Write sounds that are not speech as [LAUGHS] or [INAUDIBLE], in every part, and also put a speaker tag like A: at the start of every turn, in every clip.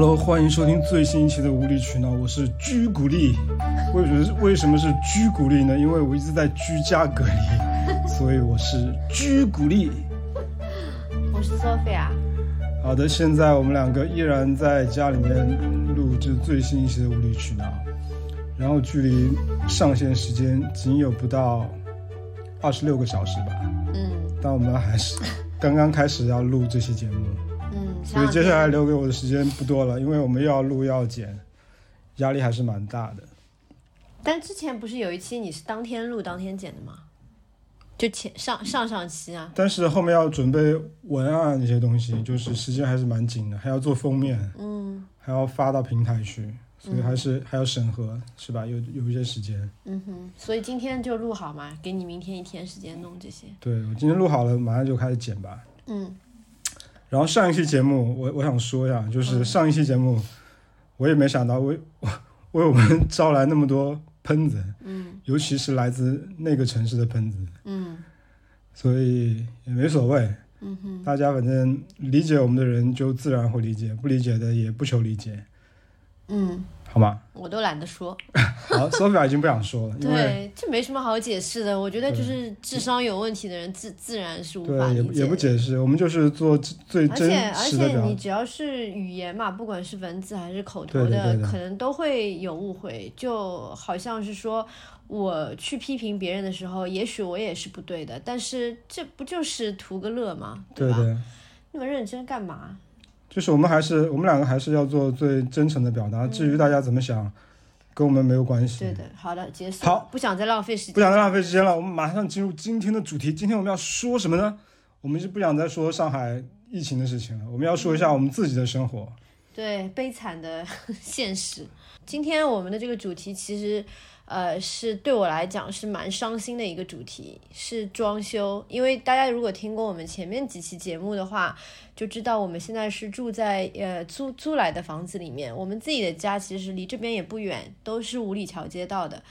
A: Hello，欢迎收听最新一期的无理取闹，我是居古力。为什么是为什么是居古力呢？因为我一直在居家隔离，[LAUGHS] 所以我是居古力。
B: 我是 Sophia。
A: 好的，现在我们两个依然在家里面录制最新一期的无理取闹，然后距离上线时间仅有不到二十六个小时吧。
B: 嗯
A: 但我们还是刚刚开始要录这期节目。
B: 嗯，
A: 所以接下来留给我的时间不多了，因为我们又要录又要剪，压力还是蛮大的。
B: 但之前不是有一期你是当天录当天剪的吗？就前上上上期啊。
A: 但是后面要准备文案那些东西，就是时间还是蛮紧的，还要做封面，
B: 嗯
A: 还要发到平台去，所以还是、还要审核，是吧？有有一些时间。
B: 嗯哼，所以今天就录好嘛，给你明天一天时间弄这些。
A: 对我今天录好了，马上就开始剪吧。
B: 嗯
A: 然后上一期节目，我我想说一下，就是上一期节目，我也没想到为为我 [LAUGHS] 们招来那么多喷子，
B: 嗯。
A: 尤其是来自那个城市的喷子。
B: 嗯。
A: 所以也没所谓，
B: 嗯哼，
A: 大家反正理解我们的人就自然会理解，不理解的也不求理解，
B: 嗯，
A: 好吗？
B: 我都懒得说。[LAUGHS]
A: 好，Sophia 已经不想说了，
B: 对，这没什么好解释的。我觉得就是智商有问题的人自自然是无法
A: 对也
B: 理解的。
A: 也不解释，我们就是做最
B: 而
A: 真
B: 且而
A: 实的而
B: 且你只要是语言嘛，不管是文字还是口头
A: 对的对的
B: 可能都会有误会。就好像是说我去批评别人的时候，也许我也是不对的，但是这不就是图个乐吗？吧？
A: 对对，
B: 那么认真干嘛？
A: 就是我们还是我们两个还是要做最真诚的表达，至于大家怎么想，跟我们没有关系。
B: 嗯对的，好的，结束。
A: 好，
B: 不想再浪费时间。
A: 不想再浪费时间了，我们马上进入今天的主题。今天我们要说什么呢？我们是不想再说上海疫情的事情了，我们要说一下我们自己的生活。
B: 对悲惨的 [LAUGHS] 现实。今天我们的这个主题其实，呃，是对我来讲是蛮伤心的一个主题，是装修。因为大家如果听过我们前面几期节目的话，就知道我们现在是住在呃租租来的房子里面，我们自己的家其实离这边也不远，都是五里桥街道的。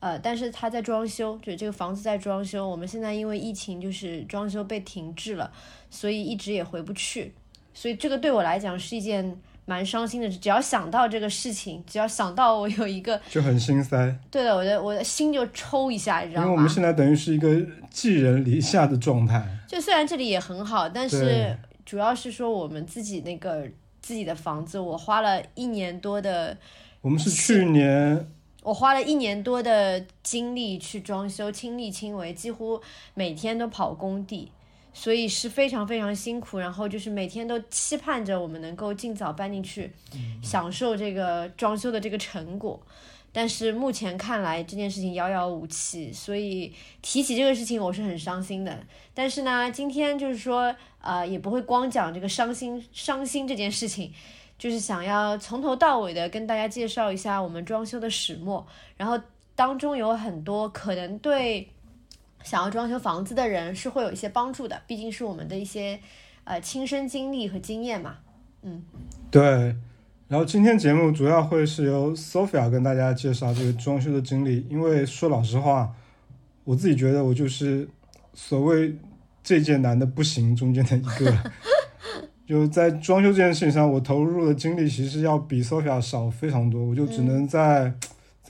B: 呃，但是他在装修，就这个房子在装修。我们现在因为疫情，就是装修被停滞了，所以一直也回不去。所以这个对我来讲是一件蛮伤心的事。只要想到这个事情，只要想到我有一个，
A: 就很心塞，
B: 对的，我的我的心就抽一下，你知道吗
A: 因为我们？现在等于是一个寄人篱下的状态。
B: 就虽然这里也很好，但是主要是说我们自己那个自己的房子，我花了一年多的，
A: 我们是去年，
B: 我花了一年多的精力去装修，亲力亲为，几乎每天都跑工地。所以是非常非常辛苦，然后就是每天都期盼着我们能够尽早搬进去，享受这个装修的这个成果。但是目前看来这件事情遥遥无期，所以提起这个事情我是很伤心的。但是呢，今天就是说，呃，也不会光讲这个伤心伤心这件事情，就是想要从头到尾的跟大家介绍一下我们装修的始末，然后当中有很多可能对想要装修房子的人是会有一些帮助的，毕竟是我们的一些呃亲身经历和经验嘛。
A: 嗯对。然后今天节目主要会是由 Sophia 跟大家介绍这个装修的经历，因为说老实话，我自己觉得我就是所谓这件难的不行中间的一个。[LAUGHS] 就在装修这件事情上，我投入的精力其实要比 Sophia 少非常多，我就只能在、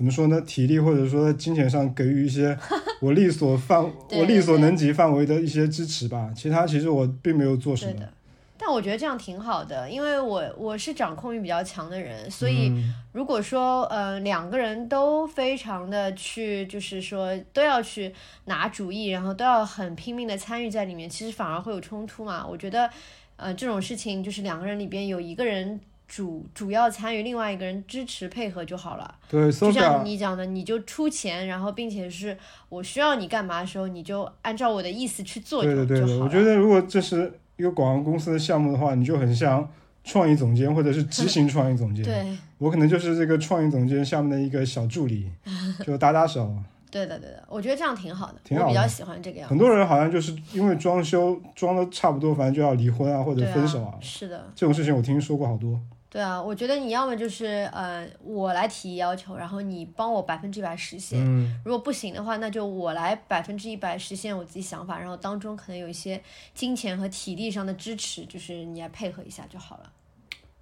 A: 怎么说呢，体力或者说金钱上给予一些 [LAUGHS] 我力所范
B: 对
A: 我力所能及范围的一些支持吧。其他其实我并没有做什么。
B: 的，但我觉得这样挺好的，因为我我是掌控欲比较强的人，所以
A: 嗯
B: 如果说呃两个人都非常的去，就是说都要去拿主意，然后都要很拼命的参与在里面，其实反而会有冲突嘛。我觉得呃这种事情就是两个人里边有一个人。主主要参与，另外一个人支持配合就好了。
A: 对
B: 就像你讲的，你就出钱，然后并且是我需要你干嘛的时候，你就按照我的意思去做就
A: 对的对的，
B: 就好了。
A: 我觉得如果这是一个广告公司的项目的话，你就很像创意总监或者是执行创意总监。
B: 对
A: 我可能就是这个创意总监下面的一个小助理，[LAUGHS] 就搭搭手。
B: 对的对的，我觉得这样挺好的，
A: 挺好的
B: 我比较喜欢这个样子。
A: 很多人好像就是因为装修装的差不多，反正就要离婚啊或者分手
B: 啊，是的，
A: 这种事情我听说过好多。
B: 对啊，我觉得你要么就是呃，我来提要求，然后你帮我百分之一百实现。
A: 嗯，
B: 如果不行的话，那就我来百分之一百实现我自己想法，然后当中可能有一些金钱和体力上的支持，就是你来配合一下就好了。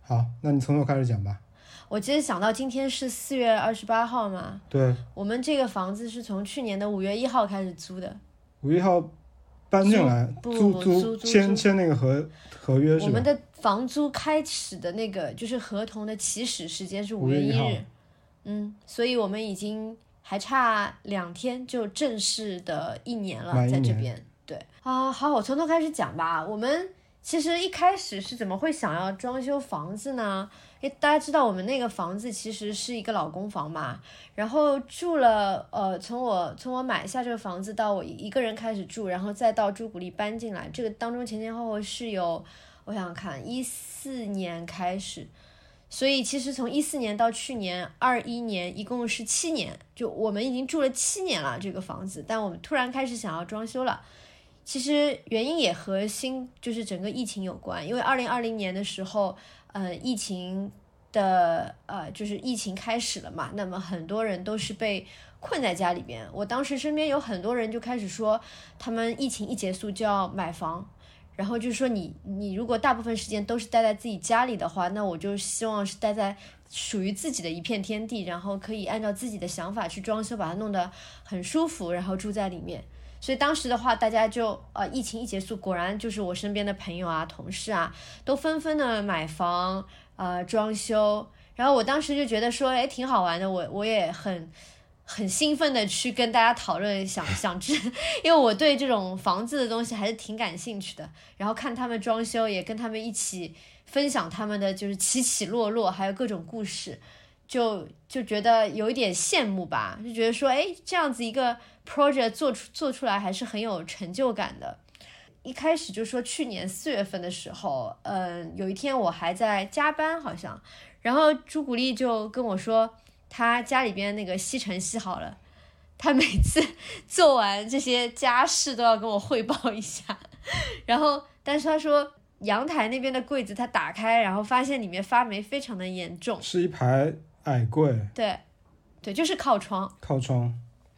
A: 好，那你从头开始讲吧。
B: 我其实想到今天是四月二十八号嘛，
A: 对，
B: 我们这个房子是从去年的五月一号开始租的，
A: 五月一号搬进来，
B: 不
A: 租
B: 租租
A: 签签那个合合约
B: 我
A: 是吧？
B: 们的房租开始的那个就是合同的起始时间是
A: 五月1号
B: 月一日，嗯，所以我们已经还差两天就正式的一年了，
A: 年
B: 在这边。对啊，好，我从头开始讲吧。我们其实一开始是怎么会想要装修房子呢？诶，大家知道我们那个房子其实是一个老公房嘛，然后住了，呃，从我从我买下这个房子到我一个人开始住，然后再到朱古力搬进来，这个当中前前后后是有，我想看，一四年开始，所以其实从一四年到去年二一年，一共是七年，就我们已经住了七年了这个房子，但我们突然开始想要装修了。其实原因也和新就是整个疫情有关，因为二零二零年的时候，呃，疫情的呃就是疫情开始了嘛，那么很多人都是被困在家里边。我当时身边有很多人就开始说，他们疫情一结束就要买房，然后就是说你你如果大部分时间都是待在自己家里的话，那我就希望是待在属于自己的一片天地，然后可以按照自己的想法去装修，把它弄得很舒服，然后住在里面。所以当时的话，大家就呃，疫情一结束，果然就是我身边的朋友啊、同事啊，都纷纷的买房、呃装修。然后我当时就觉得说，哎，挺好玩的，我我也很很兴奋的去跟大家讨论，想 [LAUGHS] 想知，[LAUGHS] 因为我对这种房子的东西还是挺感兴趣的。然后看他们装修，也跟他们一起分享他们的就是起起落落，还有各种故事。就就觉得有一点羡慕吧，就觉得说，哎，这样子一个 project 做出做出来还是很有成就感的。一开始就说去年四月份的时候，嗯，有一天我还在加班，好像，然后朱古力就跟我说，他家里边那个吸尘吸好了，他每次 [LAUGHS] 做完这些家事都要跟我汇报一下，[LAUGHS] 然后，但是他说阳台那边的柜子他打开，然后发现里面发霉非常的严重。
A: 是一排矮柜，
B: 对，对，就是靠窗，
A: 靠窗，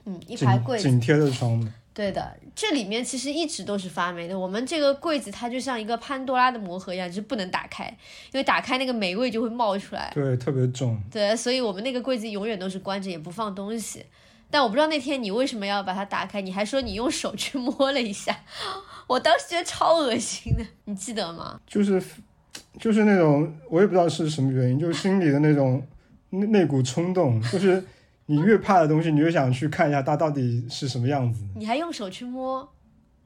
B: 嗯，一排柜子，
A: 紧贴着窗。的。
B: 对的，这里面其实一直都是发霉的。我们这个柜子它就像一个潘多拉的魔盒一样，就是不能打开，因为打开那个霉味就会冒出来。
A: 对，特别重。
B: 对，所以我们那个柜子永远都是关着，也不放东西。但我不知道那天你为什么要把它打开，你还说你用手去摸了一下，我当时觉得超恶心的，你记得吗？
A: 就是就是那种我也不知道是什么原因，就是心里的那种那那股冲动，就是你越怕的东西，你越想去看一下它到底是什么样子。
B: 你还用手去摸？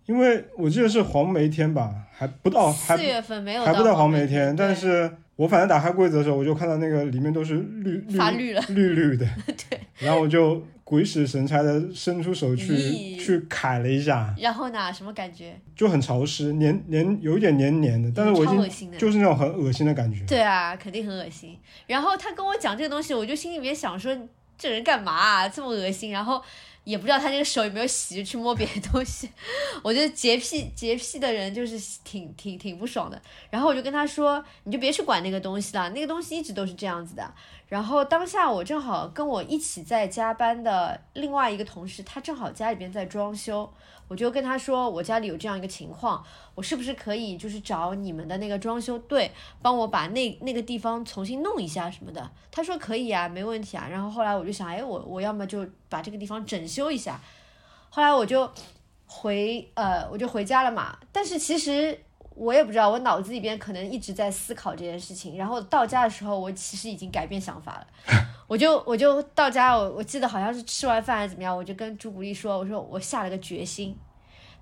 A: 因为我记得是黄梅天吧，还不到
B: 四月份没有
A: 还不到黄
B: 梅
A: 梅天，但是我反正打开柜子的时候，我就看到那个里面都是绿绿 [LAUGHS]
B: 发绿了
A: 绿绿的，[LAUGHS]
B: 对，
A: 然后我就鬼使神差的伸出手去去揩了一下，
B: 然后呢？什么感觉？
A: 就很潮湿，黏黏有一点黏黏的，但是我已经。就是那种很恶心的感觉。
B: 对啊，肯定很恶心。然后他跟我讲这个东西，我就心里面想说，这人干嘛啊，这么恶心？然后也不知道他这个手有没有洗，去摸别的东西。[LAUGHS] 我觉得洁癖洁癖的人就是挺挺挺不爽的。然后我就跟他说，你就别去管那个东西了，那个东西一直都是这样子的。然后当下我正好跟我一起在加班的另外一个同事，他正好家里边在装修，我就跟他说，我家里有这样一个情况，我是不是可以就是找你们的那个装修队帮我把那那个地方重新弄一下什么的？他说可以啊，没问题啊。然后后来我就想，哎，我我要么就把这个地方整修一下。后来我就回呃，我就回家了嘛。但是其实我也不知道，我脑子里边可能一直在思考这件事情。然后到家的时候，我其实已经改变想法了。[LAUGHS] 我就我就到家，我我记得好像是吃完饭还是怎么样，我就跟朱古力说，我说我下了个决心。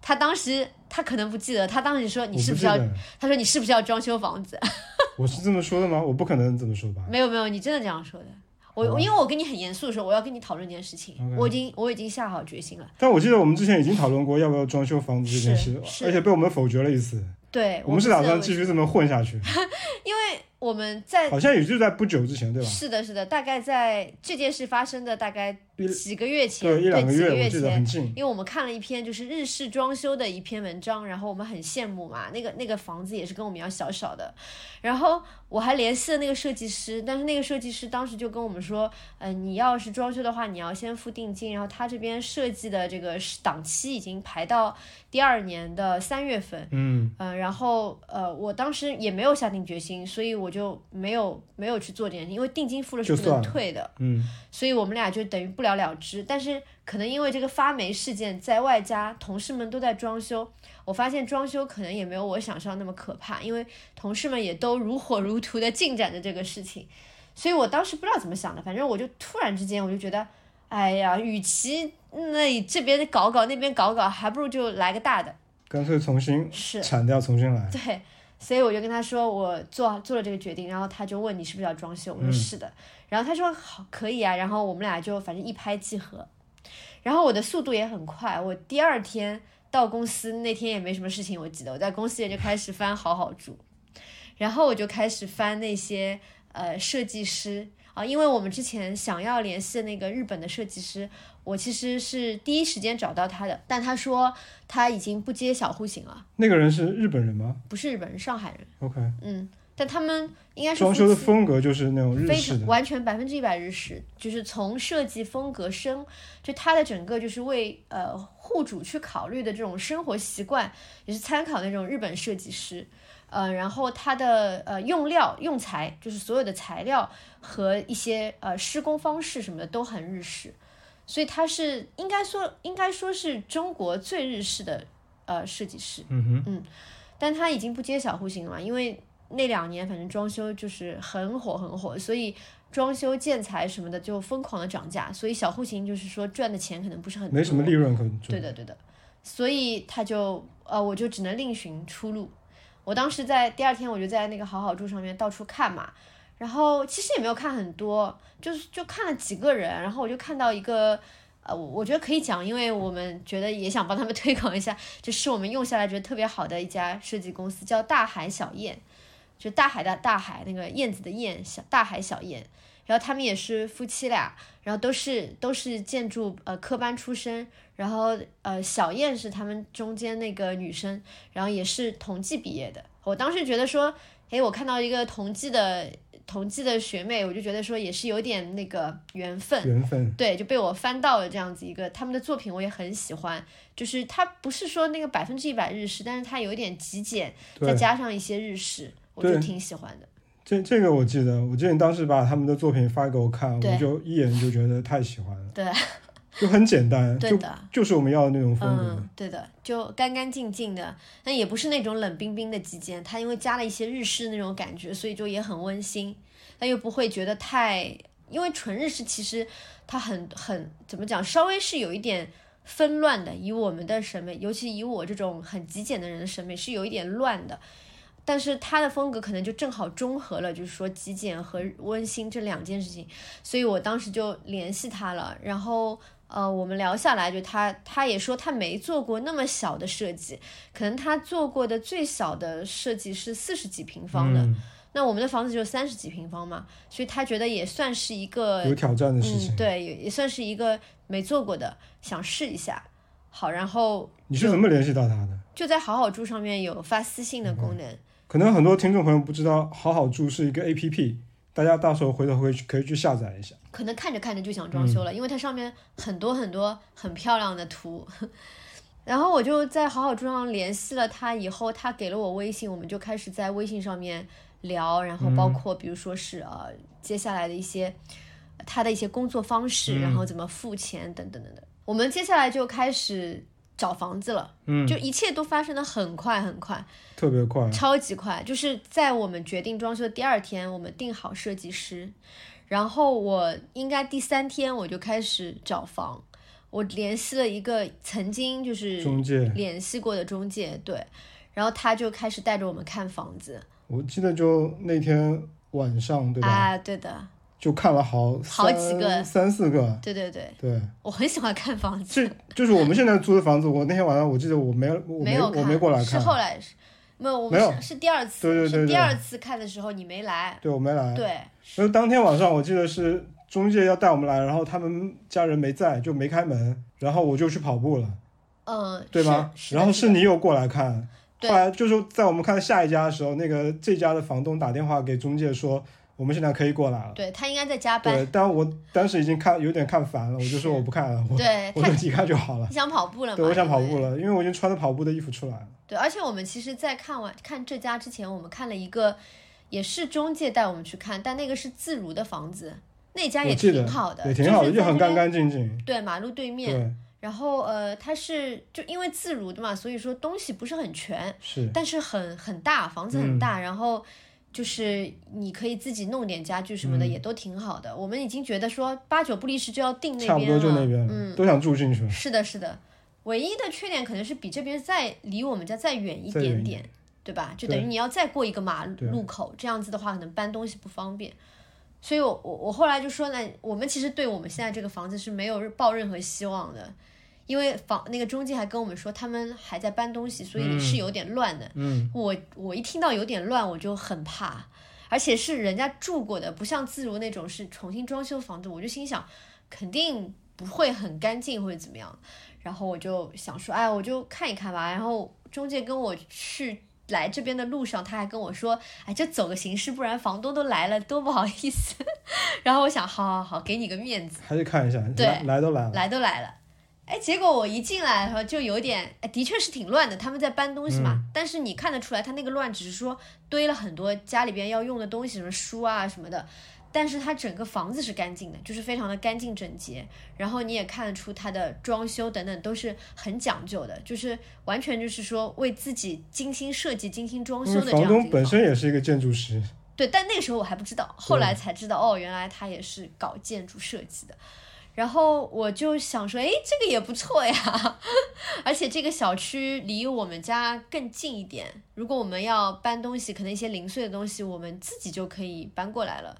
B: 他当时他可能不记得，他当时说你是不是要？他说你是不是要装修房子？[LAUGHS]
A: 我是这么说的吗？我不可能这么说吧？
B: 没有没有，你真的这样说的。我因为我跟你很严肃的时候，我要跟你讨论这件事情我已经我已经下好决心了。
A: 但我记得我们之前已经讨论过要不要装修房子这件事，而且被我们否决了一次。
B: 对，
A: 我们是打算继续这么混下去，[LAUGHS]
B: 因为我们在
A: 好像也就在不久之前，对吧？
B: 是的，是的，大概在这件事发生的大概几个月前，
A: 对一两个
B: 几个
A: 月，
B: 前
A: 很近。
B: 因为我们看了一篇就是日式装修的一篇文章，然后我们很羡慕嘛，那个那个房子也是跟我们一样小小的，然后我还联系了那个设计师，但是那个设计师当时就跟我们说，嗯、你要是装修的话，你要先付定金，然后他这边设计的这个档期已经排到第二年的三月份，
A: 嗯，
B: 嗯、然后呃，我当时也没有下定决心，所以我就没有没有去做这件事情，因为定金付了是不能退的，
A: 嗯，
B: 所以我们俩就等于不了了之。但是可能因为这个发霉事件，在外加同事们都在装修，我发现装修可能也没有我想象那么可怕，因为同事们也都如火如荼的进展着这个事情，所以我当时不知道怎么想的，反正我就突然之间我就觉得，哎呀，与其那这边搞搞那边搞搞，还不如就来个大的。
A: 干脆重新
B: 是，
A: 铲掉，重新来。
B: 对，所以我就跟他说我做做了这个决定，然后他就问你是不是要装修，我说
A: 嗯。
B: 是的，然后他说好可以啊，然后我们俩就反正一拍即合，然后我的速度也很快，我第二天到公司那天也没什么事情，我记得我在公司也就开始翻好好住，然后我就开始翻那些呃设计师啊，因为我们之前想要联系的那个日本的设计师，我其实是第一时间找到他的，但他说他已经不接小户型了。
A: 那个人是日本人吗
B: 不是日本人，上海人
A: ，？OK，
B: 嗯，但他们应该是
A: 装修的风格就是那种日式的。
B: 完全百分之一百日式，就是从设计风格生，就他的整个就是为呃户主去考虑的这种生活习惯，也是参考那种日本设计师，呃，然后它的呃用料用材，就是所有的材料和一些呃施工方式什么的都很日式，所以它是应该说应该说是中国最日式的呃设计师。
A: 嗯哼，嗯
B: 但他已经不接小户型了嘛，因为那两年反正装修就是很火很火，所以装修建材什么的就疯狂的涨价，所以小户型就是说赚的钱可能不是很多，
A: 没什么利润可赚。
B: 对的对的，所以他就呃我就只能另寻出路。我当时在第二天我就在那个好好住上面到处看嘛，然后其实也没有看很多，就是就看了几个人，然后我就看到一个。呃，我觉得可以讲，因为我们觉得也想帮他们 [LAUGHS] 推广一下，就是我们用下来觉得特别好的一家设计公司，叫大海小燕，就大海的大海，那个燕子的燕，小大海小燕。然后他们也是夫妻俩，然后都是都是建筑呃科班出身，然后呃小燕是他们中间那个女生，然后也是同济毕业的。我当时觉得说，诶，我看到一个同济的同济的学妹，我就觉得说也是有点那个缘分，
A: 缘分。
B: 对，就被我翻到了这样子一个他们的作品，我也很喜欢。就是他不是说那个百分之一百日式，但是他有一点极简，再，加上一些日式，我就挺喜欢的。
A: 这这个我记得，我记得你当时把他们的作品发给我看，
B: 对
A: 我就一眼就觉得太喜欢了，
B: 对，
A: 就很简单，[LAUGHS] 就
B: 对的，
A: 就是我们要的那种风格。
B: 嗯，对的，就干干净净的，但也不是那种冷冰冰的极简，它因为加了一些日式那种感觉，所以就也很温馨，但又不会觉得太，因为纯日式其实它很很怎么讲，稍微是有一点纷乱的，以我们的审美，尤其以我这种很极简的人的审美是有一点乱的。但是他的风格可能就正好中和了，就是说极简和温馨这两件事情，所以我当时就联系他了，然后呃，我们聊下来，就他他也说他没做过那么小的设计，可能他做过的最小的设计是四十几平方的，
A: 嗯，
B: 那我们的房子就三十几平方嘛，所以他觉得也算是一个
A: 有挑战的事
B: 嗯，
A: 情。
B: 对，也也算是一个没做过的，想试一下。好，然后
A: 你是怎么联系到他的？
B: 就在好好住上面有发私信的功能，
A: 可能很多听众朋友不知道，好好住是一个 A P P，大家到时候回头会去可以去下载一下。
B: 可能看着看着就想装修了，因为它上面很多很多很漂亮的图。[LAUGHS] 然后我就在好好住上联系了他，以后他给了我微信，我们就开始在微信上面聊，然后包括比如说是呃接下来的一些他的一些工作方式，然后怎么付钱等等等等。我们接下来就开始找房子了，
A: 嗯，
B: 就一切都发生的很快很快，
A: 特别快。
B: 超级快，就是在我们决定装修的第二天，我们定好设计师，然后我应该第三天我就开始找房，我联系了一个曾经就是
A: 中介，
B: 联系过的中介，对，然后他就开始带着我们看房子，
A: 我记得就那天晚上，对吧？
B: 啊，对的，
A: 就看了好
B: 好几个。
A: 三三四个。
B: 对对对，
A: 对，
B: 我很喜欢看房子，
A: 就就是我们现在租的房子。我那天晚上我记得我没我
B: 没有，
A: 我没过来看。
B: 是，后来是，没有，我
A: 没有。
B: 们是是第二次，
A: 对对对
B: 第二次看的时候你没来，
A: 对我没来。
B: 对，
A: 因为当天晚上我记得是中介要带我们来，然后他们家人没在，就没开门，然后我就去跑步了，
B: 嗯，
A: 对吗？然后
B: 是
A: 是你有过来看，
B: 对。
A: 后来就是在我们看下一家的时候，那个这家的房东打电话给中介说，我们现在可以过来了。
B: 对他应该在加班，
A: 对，但我当时已经看有点看烦了，我就说我不看了，我
B: 对他
A: 我就离开就好了。
B: 你想跑步了吗？
A: 对，我想跑步了，因为我已经穿着跑步的衣服出来了。
B: 对，而且我们其实，在看完看这家之前，我们看了一个，也是中介带我们去看，但那个是自如的房子，那家也挺好的，
A: 也挺好的，
B: 是
A: 就很干干净净。
B: 对，马路对面。
A: 对，
B: 然后呃，它是就因为自如的嘛，所以说东西不是很全，
A: 是，
B: 但是很很大，房子
A: 嗯
B: 很大，然后就是你可以自己弄点家具什么的，
A: 嗯
B: 也都挺好的。我们已经觉得说八九不离十就要定那
A: 差不
B: 边了，
A: 多就那边了，
B: 嗯，
A: 都想住进去。
B: 是的，是的。唯一的缺点可能是比这边再离我们家再远一点点，对吧？就等于你要再过一个马
A: 对
B: 路口，这样子的话可能搬东西不方便。所以我我我后来就说呢，我们其实对我们现在这个房子是没有抱任何希望的，因为房那个中介还跟我们说他们还在搬东西，所以是有点乱的。
A: 嗯，
B: 我我一听到有点乱，我就很怕，而且是人家住过的，不像自如那种是重新装修房子，我就心想肯定不会很干净或者怎么样，然后我就想说，哎，我就看一看吧。然后中介跟我去来这边的路上，他还跟我说，哎，就走个形式，不然房东都来了，多不好意思。[LAUGHS] 然后我想，好好好，给你个面子，
A: 还是看一下，
B: 对
A: 来来都来了。
B: 来都来了。哎，结果我一进来的时候就有点，哎，的确是挺乱的，他们在搬东西嘛。
A: 嗯
B: 但是你看得出来，他那个乱只是说堆了很多家里边要用的东西，什么书啊什么的。但是它整个房子是干净的，就是非常的干净整洁。然后你也看得出它的装修等等都是很讲究的，就是完全就是说为自己精心设计、精心装修的这样
A: 房东本。身也是一个建筑师，
B: 对，但那个时候我还不知道，后来才知道哦，原来他也是搞建筑设计的。然后我就想说，哎，这个也不错呀，[LAUGHS] 而且这个小区离我们家更近一点。如果我们要搬东西，可能一些零碎的东西，我们自己就可以搬过来了，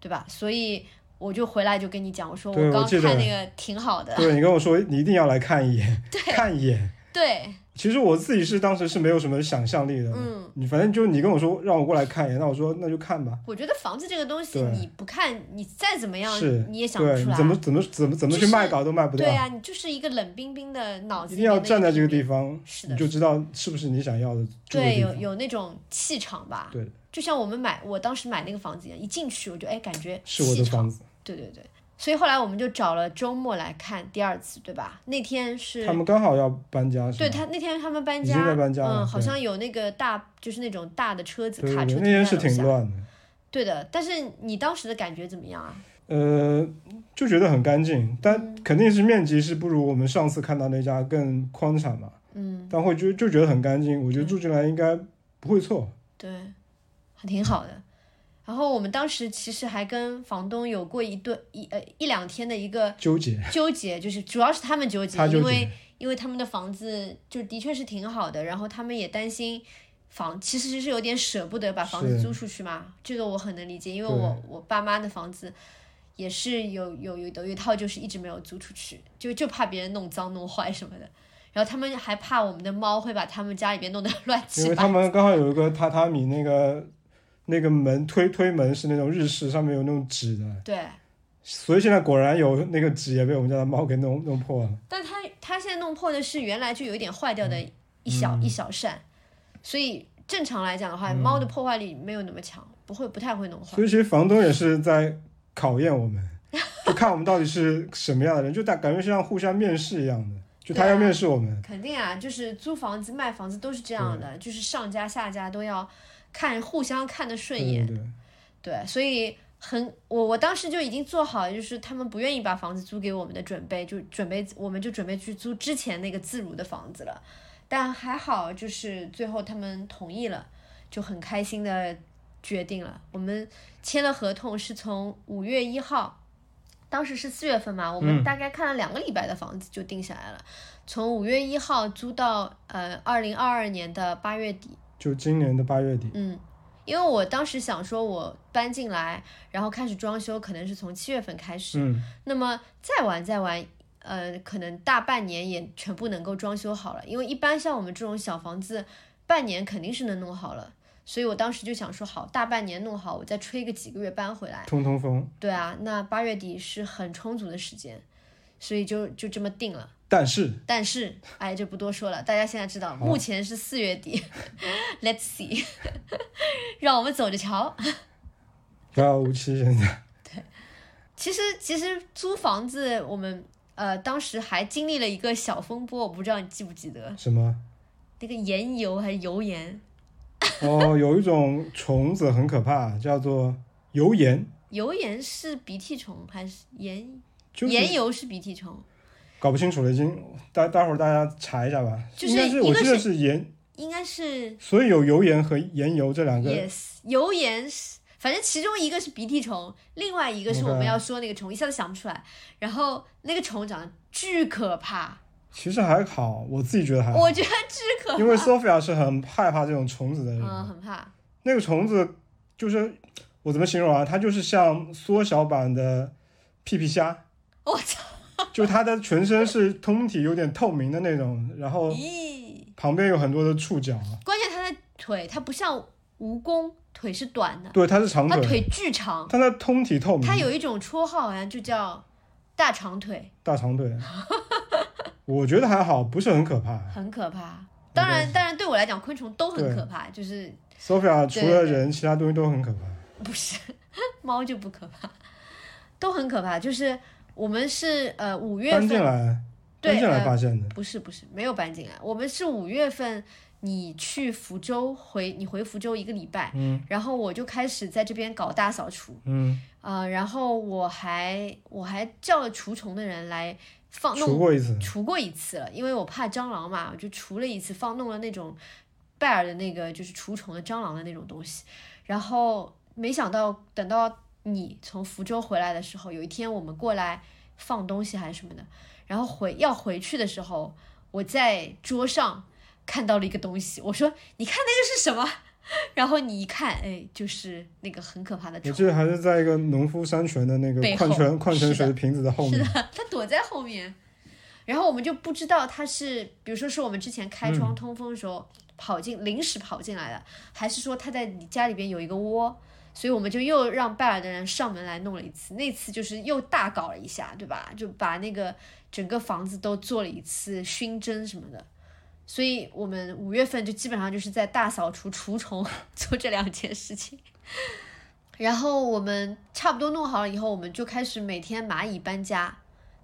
B: 对吧？所以我就回来就跟你讲，我说我刚看那个挺好的，
A: 对你跟我说你一定要来看一眼，[LAUGHS] 看一眼。
B: 对，
A: 其实我自己是当时是没有什么想象力的，
B: 嗯，
A: 你反正就你跟我说让我过来看一眼，那我说那就看吧。
B: 我觉得房子这个东西，你不看，你再怎么样
A: 是，
B: 你也想不
A: 对，
B: 出来。
A: 你怎么怎么怎么怎么去卖搞都卖不掉。
B: 对，啊，你就是一个冷冰冰的脑子
A: 一定要站在这个地方，
B: 是的
A: 你就知道是不是你想要的
B: 对，有。有那种气场吧。
A: 对，
B: 就像我们买，我当时买那个房子一样，一进去我就哎感觉
A: 是我的房子，
B: 对对对，所以后来我们就找了周末来看第二次，对吧？那天是
A: 他们刚好要搬家，
B: 对他那天他们搬家，
A: 在搬家
B: 嗯，好像有那个大就是那种大的车子卡车
A: 那天是。挺乱的，
B: 对的，但是你当时的感觉怎么样啊？
A: 呃，就觉得很干净，但
B: 嗯
A: 肯定是面积是不如我们上次看到那家更宽敞嘛，
B: 嗯，
A: 但会就就觉得很干净，我觉得住进来应该不会错。
B: 对，还挺好的。然后我们当时其实还跟房东有过一顿一呃一两天的一个
A: 纠结，
B: 纠结，就是主要是他们纠结，因为，因为他们的房子就的确是挺好的，然后他们也担心房，其实是有点舍不得把房子租出去嘛，这个我很能理解，因为我我爸妈的房子也是有有有有一套就是一直没有租出去，就就怕别人弄脏弄坏什么的。然后他们还怕我们的猫会把他们家里边弄得 [LAUGHS] 乱七八糟。
A: 为他们刚好有一个榻榻米，那个那个门推推门是那种日式，上面有那种纸的，
B: 对，
A: 所以现在果然有那个纸也被我们家的猫给弄弄破了。
B: 但它它现在弄破的是原来就有一点坏掉的一小、
A: 嗯。
B: 一小扇，所以正常来讲的话，猫的破坏力没有那么强，不会不太会弄坏。
A: 所以其实房东也是在考验我们，[LAUGHS] 就看我们到底是什么样的人，就大感觉像互相面试一样的，就他要面试我们。
B: 肯定啊，就是租房子、卖房子都是这样的，就是上家下家都要看互相看的顺眼，
A: 对对对，
B: 对，所以很我我当时就已经做好，就是他们不愿意把房子租给我们的准备，就准备我们就准备去租之前那个自如的房子了，但还好，就是最后他们同意了，就很开心的决定了，我们签了合同是从五月一号。当时是四月份嘛，我们
A: 嗯。
B: 大概看了两个礼拜的房子就定下来了，从五月一号租到呃二零二二年的八月底，
A: 就今年的八月底，
B: 嗯，因为我当时想说，我搬进来，然后开始装修，可能是从七月份开始。
A: 嗯，
B: 那么再晚再晚，呃，可能大半年也全部能够装修好了。因为一般像我们这种小房子，半年肯定是能弄好了。所以我当时就想说，好，大半年弄好，我再吹个几个月搬回来。
A: 通通风。
B: 对啊，那八月底是很充足的时间，所以就就这么定了。
A: 但是
B: 但是，哎，就不多说了，大家现在知道，目前是四月底，[LAUGHS] Let's see，[LAUGHS] 让我们走着瞧。
A: 遥遥无期，现在
B: 其实其实租房子，我们呃当时还经历了一个小风波，我不知道你记不记得，
A: 什么？
B: 那个盐油还是油盐？
A: 哦，有一种虫子很可怕，叫做油盐，
B: 油盐是鼻涕虫还是盐？
A: 就是
B: 盐油是鼻涕虫，
A: 搞不清楚了，已经待待会儿大家查一下吧。
B: 就是
A: 应该是我记得
B: 是
A: 是盐，
B: 应该是
A: 所以有油盐和盐油这两个。
B: yes，油盐是。反正其中一个是鼻涕虫，另外一个是我们要说那个虫一下子想不出来。然后那个虫长得巨可怕，
A: 其实还好，我自己觉得还好，
B: 我觉得巨可怕，
A: 因为 Sophia 是很害怕这种虫子的人。
B: 嗯很怕。
A: 那个虫子就是我怎么形容啊？它就是像缩小版的屁屁虾，
B: 我操！
A: 就它的全身是通体有点透明的那种，然后
B: 咦，
A: 旁边有很多的触角，
B: 关键它的腿，它不像蜈蚣，腿是短的，
A: 对，它是长腿，
B: 它腿巨长。
A: 它那通体透明，
B: 它有一种绰号，好像就叫大长腿，
A: 大长腿。[LAUGHS] 我觉得还好，不是很可怕。
B: 很可怕。当然，当然对我来讲，昆虫都很可怕，就是
A: Sophia 除了人，其他东西都很可怕。
B: 不是 [LAUGHS] 猫就不可怕，都很可怕。就是我们是呃五月
A: 搬进
B: 份，
A: 来，
B: 对
A: 搬进来
B: 呃
A: 发现的。
B: 不是不是没有搬进来，我们是五月份。你去福州回你回福州一个礼拜，
A: 嗯
B: 然后我就开始在这边搞大扫除，
A: 嗯，
B: 呃，然后我还我还叫了除虫的人来放弄
A: 除过一次。
B: 除过一次了，因为我怕蟑螂嘛，我就除了一次，放弄了那种拜耳的那个就是除虫的蟑螂的那种东西。然后没想到等到你从福州回来的时候，有一天我们过来放东西还是什么的，然后回要回去的时候，我在桌上看到了一个东西，我说你看那个是什么？[LAUGHS] 然后你一看，哎，就是那个很可怕的虫。
A: 我记得还是在一个农夫山泉的那个矿泉矿泉
B: 是
A: 水瓶子的后面。
B: 是的它躲在后面，然后我们就不知道它是，比如说是我们之前开窗通风的时候跑进、临时跑进来的，还是说它在你家里边有一个窝，所以我们就又让拜尔的人上门来弄了一次，那次就是又大搞了一下，对吧？就把那个整个房子都做了一次熏蒸什么的。所以我们五月份就基本上就是在大扫除、除虫 [LAUGHS] 做这两件事情。然后我们差不多弄好了以后，我们就开始每天蚂蚁搬家。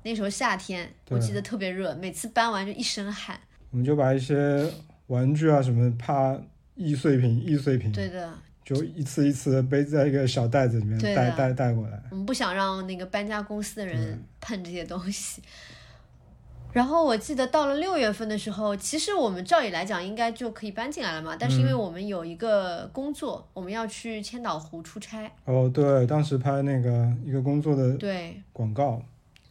B: 那时候夏天，我记得特别热，每次搬完就一身汗。
A: 我们就把一些玩具啊什么怕易碎品、易碎品，
B: 对的，
A: 就一次一次的背在一个小袋子里面带带带过来。
B: 我们不想让那个搬家公司的人碰这些东西。然后我记得到了六月份的时候，其实我们照理来讲应该就可以搬进来了嘛，但是因为我们有一个工作，我们要去千岛湖出差，
A: 哦，对，当时拍那个一个工作的
B: 对，
A: 广告，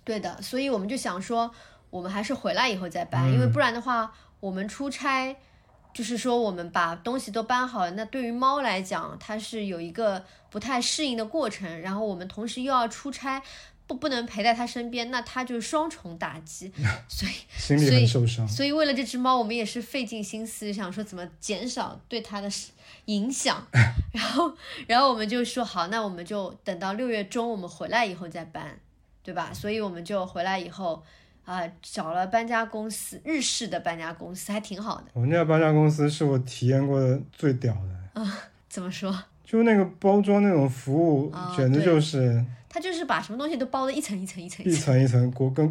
B: 对的，所以我们就想说，我们还是回来以后再搬，
A: 嗯。
B: 因为不然的话，我们出差，就是说我们把东西都搬好了，那对于猫来讲，它是有一个不太适应的过程，然后我们同时又要出差，不不能陪在它身边，那它就双重打击，[LAUGHS] 所以 [LAUGHS]
A: 心里
B: 所以
A: 很受伤。
B: 所以为了这只猫，我们也是费尽心思想说怎么减少对它的影响，[LAUGHS] 然后然后我们就说好，那我们就等到六月中我们回来以后再搬，对吧？所以我们就回来以后啊、找了搬家公司，日式的搬家公司还挺好的。
A: 我们那家搬家公司是我体验过的最屌的，啊
B: 怎么说？
A: 就那个包装那种服务，
B: 啊
A: 简直就是
B: 他就是把什么东西都包的一层一层一层
A: 一
B: 一层，
A: 一层裹，跟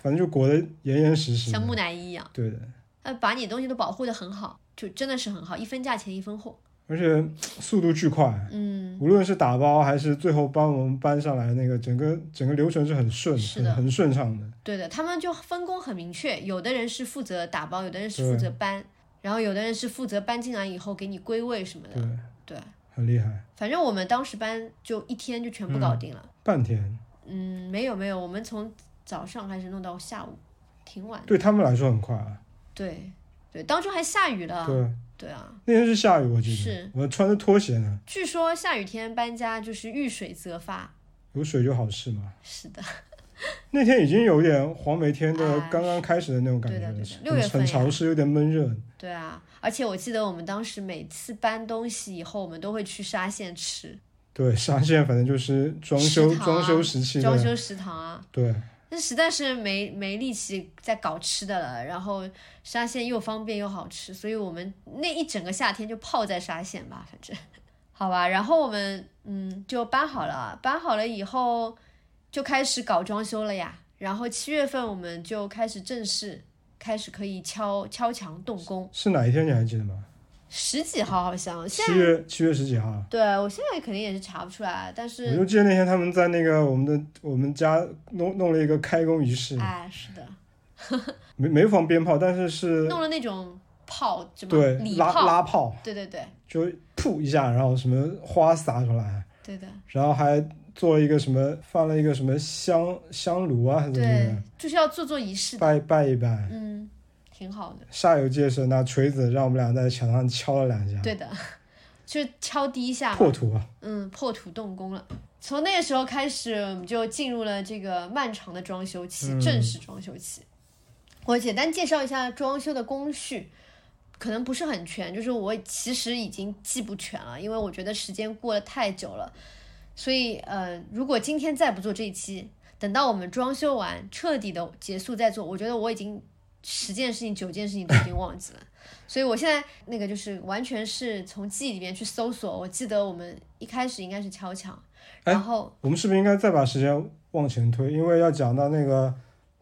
A: 反正就裹得严严实实。
B: 像木乃伊一样，
A: 对的，
B: 它把你的东西都保护的很好，就真的是很好，一分价钱一分货。
A: 而且速度巨快，
B: 嗯，
A: 无论是打包还是最后帮我们搬上来，那个整个整个流程是很顺，
B: 是的
A: 很很顺畅的。
B: 对的，他们就分工很明确，有的人是负责打包，有的人是负责搬，然后有的人是负责搬进来以后给你归位什么的。
A: 对，
B: 对，
A: 很厉害，
B: 反正我们当时搬就一天就全部搞定了。
A: 半天，
B: 嗯没有没有，我们从早上开始弄到下午，挺晚的。
A: 对他们来说很快啊。
B: 对对，当中还下雨了。
A: 对，
B: 对啊，
A: 那天是下雨，我记得，
B: 是。
A: 我穿着拖鞋呢，
B: 据说下雨天搬家就是遇水则发。
A: 有水就好事嘛。
B: 是的，
A: 那天已经有点黄梅天的
B: 哎
A: 刚刚开始的那种感觉了，
B: 对的对的
A: 很
B: 六月份
A: 很潮湿，有点闷热。
B: 对啊，而且我记得我们当时每次搬东西以后，我们都会去沙县吃。
A: 对，沙县反正就是装修、
B: 啊
A: 装修时期的，
B: 装修食堂啊，
A: 对，
B: 实在是没没力气再搞吃的了。然后沙县又方便又好吃，所以我们那一整个夏天就泡在沙县吧，反正好吧。然后我们嗯就搬好了，搬好了以后就开始搞装修了呀。然后七月份我们就开始正式开始可以敲敲墙动工，
A: 是哪一天你还记得吗？
B: 十几号好像
A: 七月七月十几号。
B: 对我现在肯定也是查不出来，但是我
A: 就记得那天他们在那个我们的我们家弄弄了一个开工仪式，
B: 哎是的，
A: 没没放鞭炮，但是是
B: 弄了那种炮，
A: 对拉拉炮，
B: 对对对
A: 就噗一下，然后什么花洒出来，
B: 对的。
A: 然后还做了一个什么放了一个什么香香炉啊，还是什么
B: 就是要做做仪式，
A: 拜拜一拜。
B: 嗯，挺好的。
A: 煞有介事拿锤子让我们俩在墙上敲了两下，
B: 对的，[LAUGHS] 就敲第一下，
A: 破土啊！
B: 嗯，破土动工了。从那个时候开始，我们就进入了这个漫长的装修期，
A: 嗯
B: 正式装修期。我简单介绍一下装修的工序，可能不是很全，就是我其实已经记不全了，因为我觉得时间过得太久了。所以，呃，如果今天再不做这一期，等到我们装修完彻底的结束再做，我觉得我已经十件事情、九件事情都已经忘记了。所以我现在那个就是完全是从记忆里面去搜索。我记得我们一开始应该是敲墙，
A: 哎
B: 然后
A: 我们是不是应该再把时间往前推？因为要讲到那个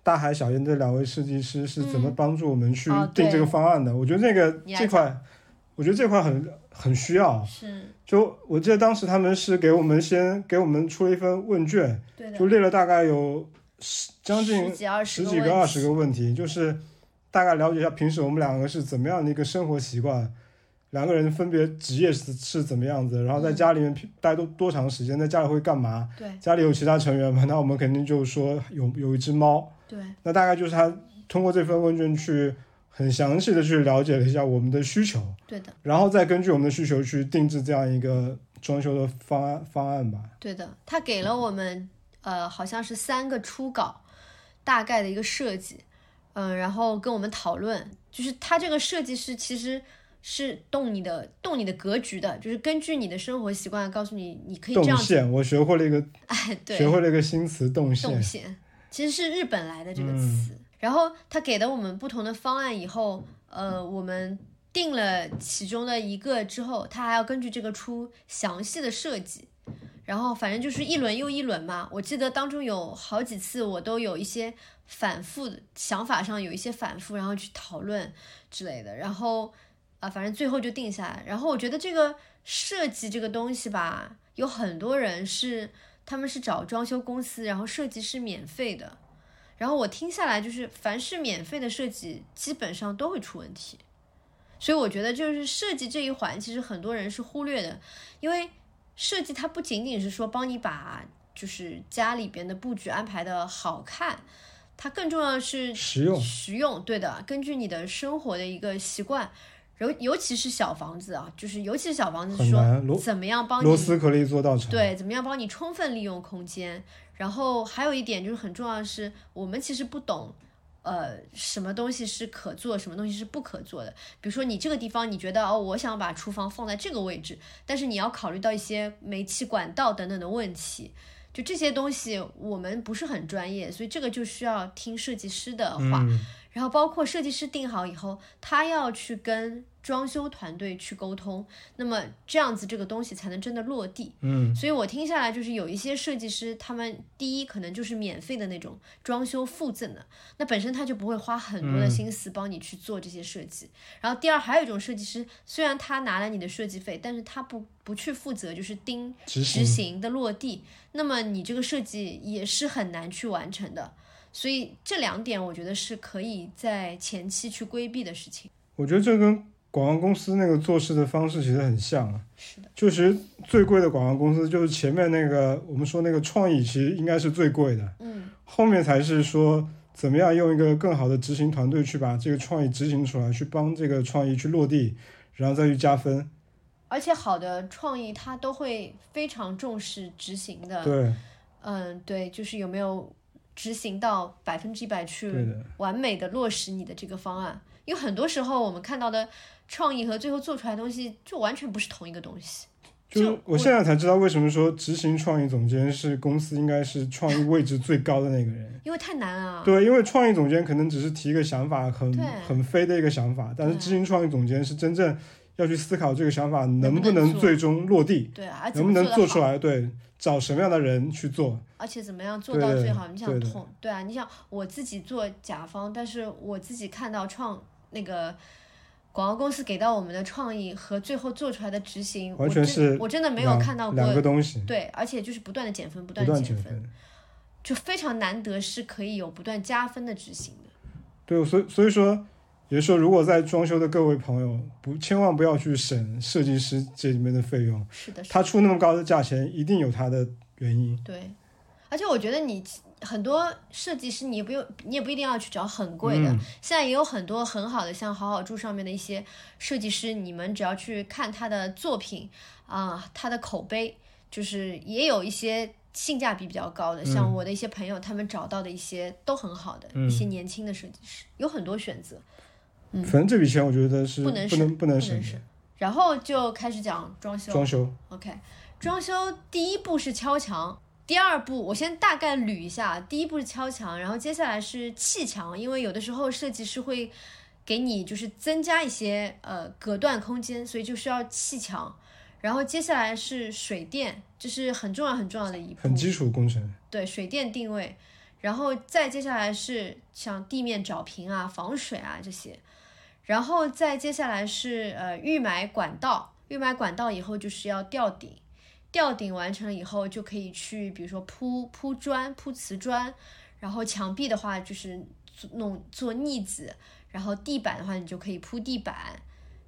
A: 大海小燕这两位设计师是怎么帮助我们去定这个方案的。我觉得那个这块，我觉得这块很很需要。
B: 是
A: 就我记得当时他们是给我们先给我们出了一份问卷，
B: 对，
A: 就列了大概有十将近
B: 十几二十
A: 十几
B: 问题
A: 个二十个问题，就是大概了解一下平时我们两个是怎么样的一个生活习惯，两个人分别职业是是怎么样子，然后在家里面待多多长时间，在家里会干嘛？
B: 对
A: 家里有其他成员吗？那我们肯定就是说有有一只猫，
B: 对
A: 那大概就是他通过这份问卷去很详细的去了解了一下我们的需求，
B: 对的
A: 然后再根据我们的需求去定制这样一个装修的方案方案吧。
B: 对的，他给了我们呃好像是三个初稿，大概的一个设计，嗯、然后跟我们讨论，就是他这个设计师其实。是动你的动你的格局的，就是根据你的生活习惯，告诉你你可以这样子。
A: 动线，我学会了一个 [LAUGHS]
B: 哎，对，
A: 学会了一个新词动线
B: 动。线，其实是日本来的这个
A: 嗯
B: 词。然后他给了我们不同的方案以后，呃，我们定了其中的一个之后，他还要根据这个出详细的设计。然后反正就是一轮又一轮嘛。我记得当中有好几次我都有一些反复的想法上有一些反复，然后去讨论之类的。然后啊、反正最后就定下来。然后我觉得这个设计这个东西吧，有很多人是他们是找装修公司，然后设计是免费的。然后我听下来，就是凡是免费的设计，基本上都会出问题。所以我觉得，就是设计这一环，其实很多人是忽略的，因为设计它不仅仅是说帮你把就是家里边的布局安排的好看，它更重要的是
A: 实用
B: 实用，对的，根据你的生活的一个习惯，尤尤其是小房子啊，就是尤其是小房子说怎么样帮你
A: 螺丝可以做到长。
B: 对，怎么样帮你充分利用空间？然后还有一点就是很重要的是，我们其实不懂，呃，什么东西是可做，什么东西是不可做的。比如说你这个地方，你觉得哦，我想把厨房放在这个位置，但是你要考虑到一些煤气管道等等的问题。就这些东西，我们不是很专业，所以这个就需要听设计师的话。然后包括设计师定好以后，他要去跟装修团队去沟通，那么这样子这个东西才能真的落地。
A: 嗯，
B: 所以我听下来就是有一些设计师，他们第一可能就是免费的那种装修附赠的，那本身他就不会花很多的心思帮你去做这些设计。然后第二还有一种设计师，虽然他拿了你的设计费，但是他不不去负责就是盯
A: 执行
B: 执行的落地，那么你这个设计也是很难去完成的。所以这两点我觉得是可以在前期去规避的事情。
A: 我觉得这跟广告公司那个做事的方式其实很像啊。
B: 是的，
A: 就是最贵的广告公司，就是前面那个我们说那个创意，其实应该是最贵的，
B: 嗯，
A: 后面才是说怎么样用一个更好的执行团队去把这个创意执行出来，去帮这个创意去落地，然后再去加分。
B: 而且好的创意它都会非常重视执行的。
A: 对，
B: 嗯，对，就是有没有执行到百分之一百去，完美的落实你的这个方案，因为很多时候我们看到的创意和最后做出来的东西就完全不是同一个东西。
A: 就我现在才知道为什么说执行创意总监是公司应该是创意位置最高的那个人。[LAUGHS]
B: 因为太难啊。
A: 对，因为创意总监可能只是提一个想法，很很飞的一个想法，但是执行创意总监是真正要去思考这个想法能
B: 能不能
A: 最终落地，
B: 对啊，
A: 能不能做出
B: 来，
A: 对，找什么样的人去做，
B: 而且怎么样做到最好？你想
A: 对的
B: 同对啊，你想我自己做甲方，但是我自己看到创那个。广告公司给到我们的创意和最后做出来的执行，
A: 完全是
B: 我真的没有看到过
A: 两个东西，
B: 对，而且就是不断的减分，不
A: 不
B: 断的
A: 断
B: 减分，
A: 减分。
B: 就非常难得是可以有不断加分的执行的。
A: 对，所以所以说，也就是说，如果在装修的各位朋友，不千万不要去省设计师这里面的费用，
B: 是的，是的
A: 他出那么高的价钱，一定有他的原因。
B: 对，而且我觉得你很多设计师，你也不用，你也不一定要去找很贵的。
A: 嗯
B: 现在也有很多很好的，像好好住上面的一些设计师，你们只要去看他的作品啊、他的口碑，就是也有一些性价比比较高的。像
A: 嗯
B: 我的一些朋友，他们找到的一些都很好的、
A: 嗯
B: 一些年轻的设计师，有很多选择，
A: 反正这笔钱我觉得是不
B: 不能省
A: 不能
B: 不能
A: 省的
B: 省。然后就开始讲装修。
A: 装修
B: ，OK，装修第一步是敲墙，第二步我先大概捋一下，第一步是敲墙，然后接下来是砌墙，因为有的时候设计师会给你就是增加一些呃隔断空间，所以就需要砌墙。然后接下来是水电，这是很重要很重要的一步，
A: 很基础工程。
B: 对水电定位，然后再接下来是像地面找平啊、防水啊这些，然后再接下来是呃预埋管道，预埋管道以后就是要吊顶，吊顶完成了以后就可以去比如说铺铺砖、铺瓷砖，然后墙壁的话就是做弄做腻子，然后地板的话你就可以铺地板，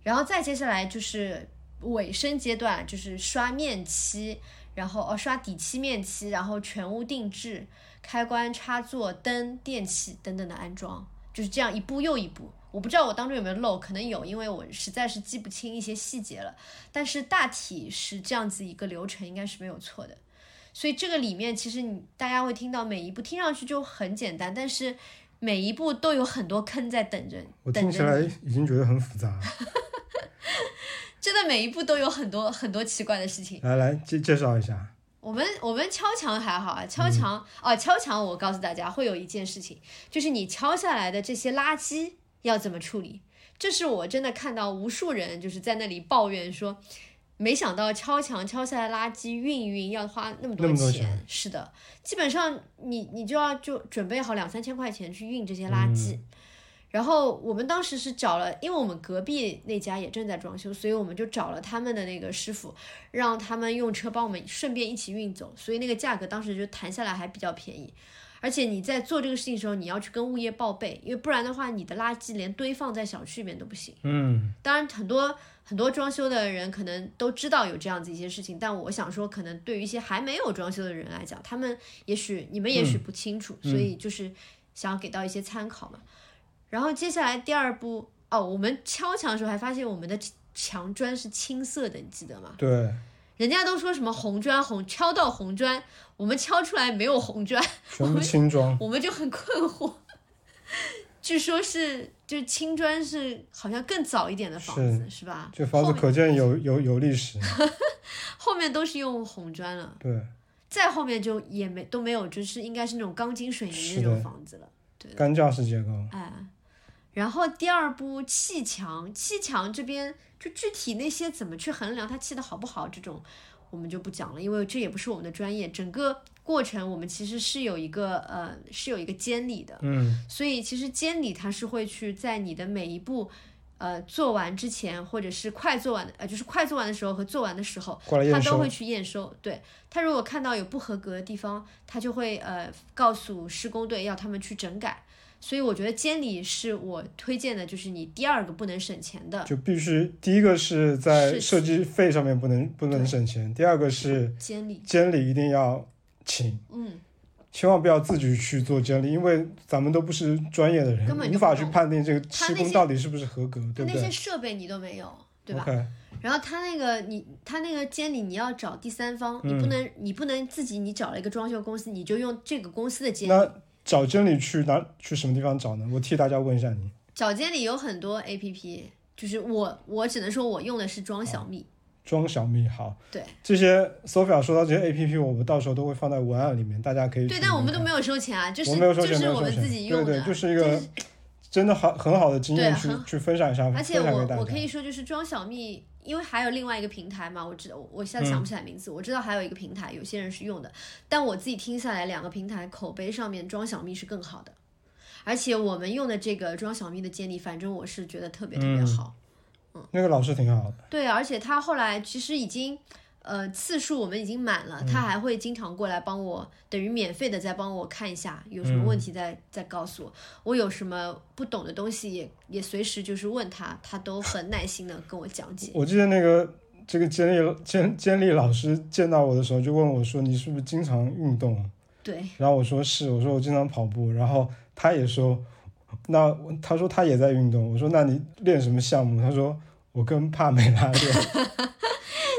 B: 然后再接下来就是尾声阶段，就是刷面漆。然后哦，刷底漆、面漆，然后全屋定制、开关、插座、灯、电器等等的安装，就是这样一步又一步。我不知道我当中有没有漏，可能有，因为我实在是记不清一些细节了。但是大体是这样子一个流程，应该是没有错的。所以这个里面其实你大家会听到每一步听上去就很简单，但是每一步都有很多坑在等着，
A: 我听起来。已经觉得很复杂了。[LAUGHS]
B: 真的每一步都有很多很多奇怪的事情。
A: 来来介介绍一下，
B: 我们我们敲墙还好啊，敲墙啊、敲墙，我告诉大家会有一件事情，就是你敲下来的这些垃圾要怎么处理。这是我真的看到无数人就是在那里抱怨说，没想到敲墙敲下来垃圾运一运要花那么多。钱是的，基本上你你就要就准备好两三千块钱去运这些垃圾。然后我们当时是找了，因为我们隔壁那家也正在装修，所以我们就找了他们的那个师傅，让他们用车帮我们顺便一起运走，所以那个价格当时就谈下来还比较便宜。而且你在做这个事情的时候，你要去跟物业报备，因为不然的话，你的垃圾连堆放在小区里面都不行。
A: 嗯，
B: 当然，很多很多装修的人可能都知道有这样子一些事情，但我想说，可能对于一些还没有装修的人来讲，他们也许你们也许不清楚，所以就是想要给到一些参考嘛。然后接下来第二步，哦，我们敲墙的时候还发现我们的墙砖是青色的，你记得吗？
A: 对，
B: 人家都说什么红砖红敲到红砖，我们敲出来没有红砖，
A: 全部青砖，
B: 我们就很困惑。[LAUGHS] 据说是就是青砖是好像更早一点的房子是吧？
A: 这房子可见有有有历史。[LAUGHS]
B: 后面都是用红砖了，
A: 对，
B: 再后面就也没都没有，就是应该是那种钢筋水泥
A: 是
B: 那种房子了。
A: 对干架式结构。
B: 哎，然后第二步砌墙，砌墙这边就具体那些怎么去衡量它砌的好不好，这种我们就不讲了，因为这也不是我们的专业。整个过程我们其实是有一个呃是有一个监理的，
A: 嗯，
B: 所以其实监理他是会去在你的每一步。呃，做完之前，或者是快做完的，呃，就是快做完的时候和做完的时候，他都会。去验收。对他如果看到有不合格的地方，他就会呃告诉施工队要他们去整改。所以我觉得监理是我推荐的，就是你第二个不能省钱的
A: 就必须第一个是在设计费上面不能不能省钱，第二个是
B: 监理。
A: 监理一定要请，
B: 嗯，
A: 千万不要自己去做监理，因为咱们都不是专业的人
B: 根本，
A: 无法去判定这个施工到底是不是合格，
B: 他那些
A: 对那些
B: 设备你都没有，对吧然后他那个你他那个监理你要找第三方，你
A: 嗯
B: 不能你不能自己你找了一个装修公司，你就用这个公司的监理。
A: 那找真理去哪去什么地方找呢？我替大家问一下你。
B: 找监理有很多 A P P，就是我我只能说我用的是装小蜜。
A: 装小蜜好，
B: 对
A: 这些 Sophia 说到这些 A P P，我们到时候都会放在文案里面，大家可以
B: 对，但我们都没有收钱啊，就是就是我们自己用的，
A: 对对，就是一个真的好很好的经验去去分享一下，
B: 而且我。我可以说，就是装小蜜，因为还有另外一个平台嘛，我知道我我现在想不起来名字，我知道还有一个平台，有些人是用的，但我自己听下来，两个平台口碑上面装小蜜是更好的，而且我们用的这个装小蜜的建立，反正我是觉得特别特别好。
A: 嗯那个老师挺好的，
B: 对，而且他后来其实已经。呃，次数我们已经满了，他还会经常过来帮我，等于免费的再帮我看一下，有什么问题再、再告诉我。我有什么不懂的东西也也随时就是问他，他都很耐心的跟我讲解。
A: 我记得那个这个监理监监理老师见到我的时候就问我说：“你是不是经常运动
B: 对，？”
A: 然后我说是，我说我经常跑步。然后他也说，那他说他也在运动。我说那你练什么项目？他说我跟帕梅拉练 [LAUGHS]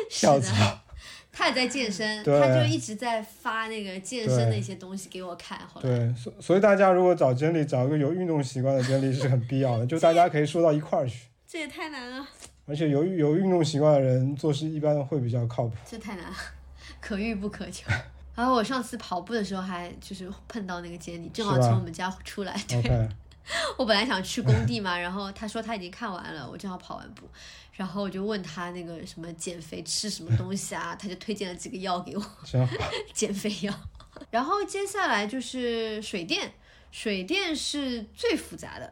A: 跳 [LAUGHS]
B: 是的。[LAUGHS] 他也在健身，他就一直在发那个健身的一些东西给我看。后来，
A: 对，所所以大家如果找监理，找一个有运动习惯的监理是很必要的，就大家可以说到一块儿去。
B: 这也太难了，
A: 而且有有运动习惯的人做事一般会比较靠谱。
B: 这太难了，可遇不可求。[LAUGHS] 然后我上次跑步的时候还就是碰到那个监理，正好从我们家出来。对 [LAUGHS] 我本来想去工地嘛，然后他说他已经看完了，我正好跑完步，然后我就问他那个什么减肥吃什么东西啊，他就推荐了几个药给我，减肥药。[LAUGHS] 然后接下来就是水电，水电是最复杂的，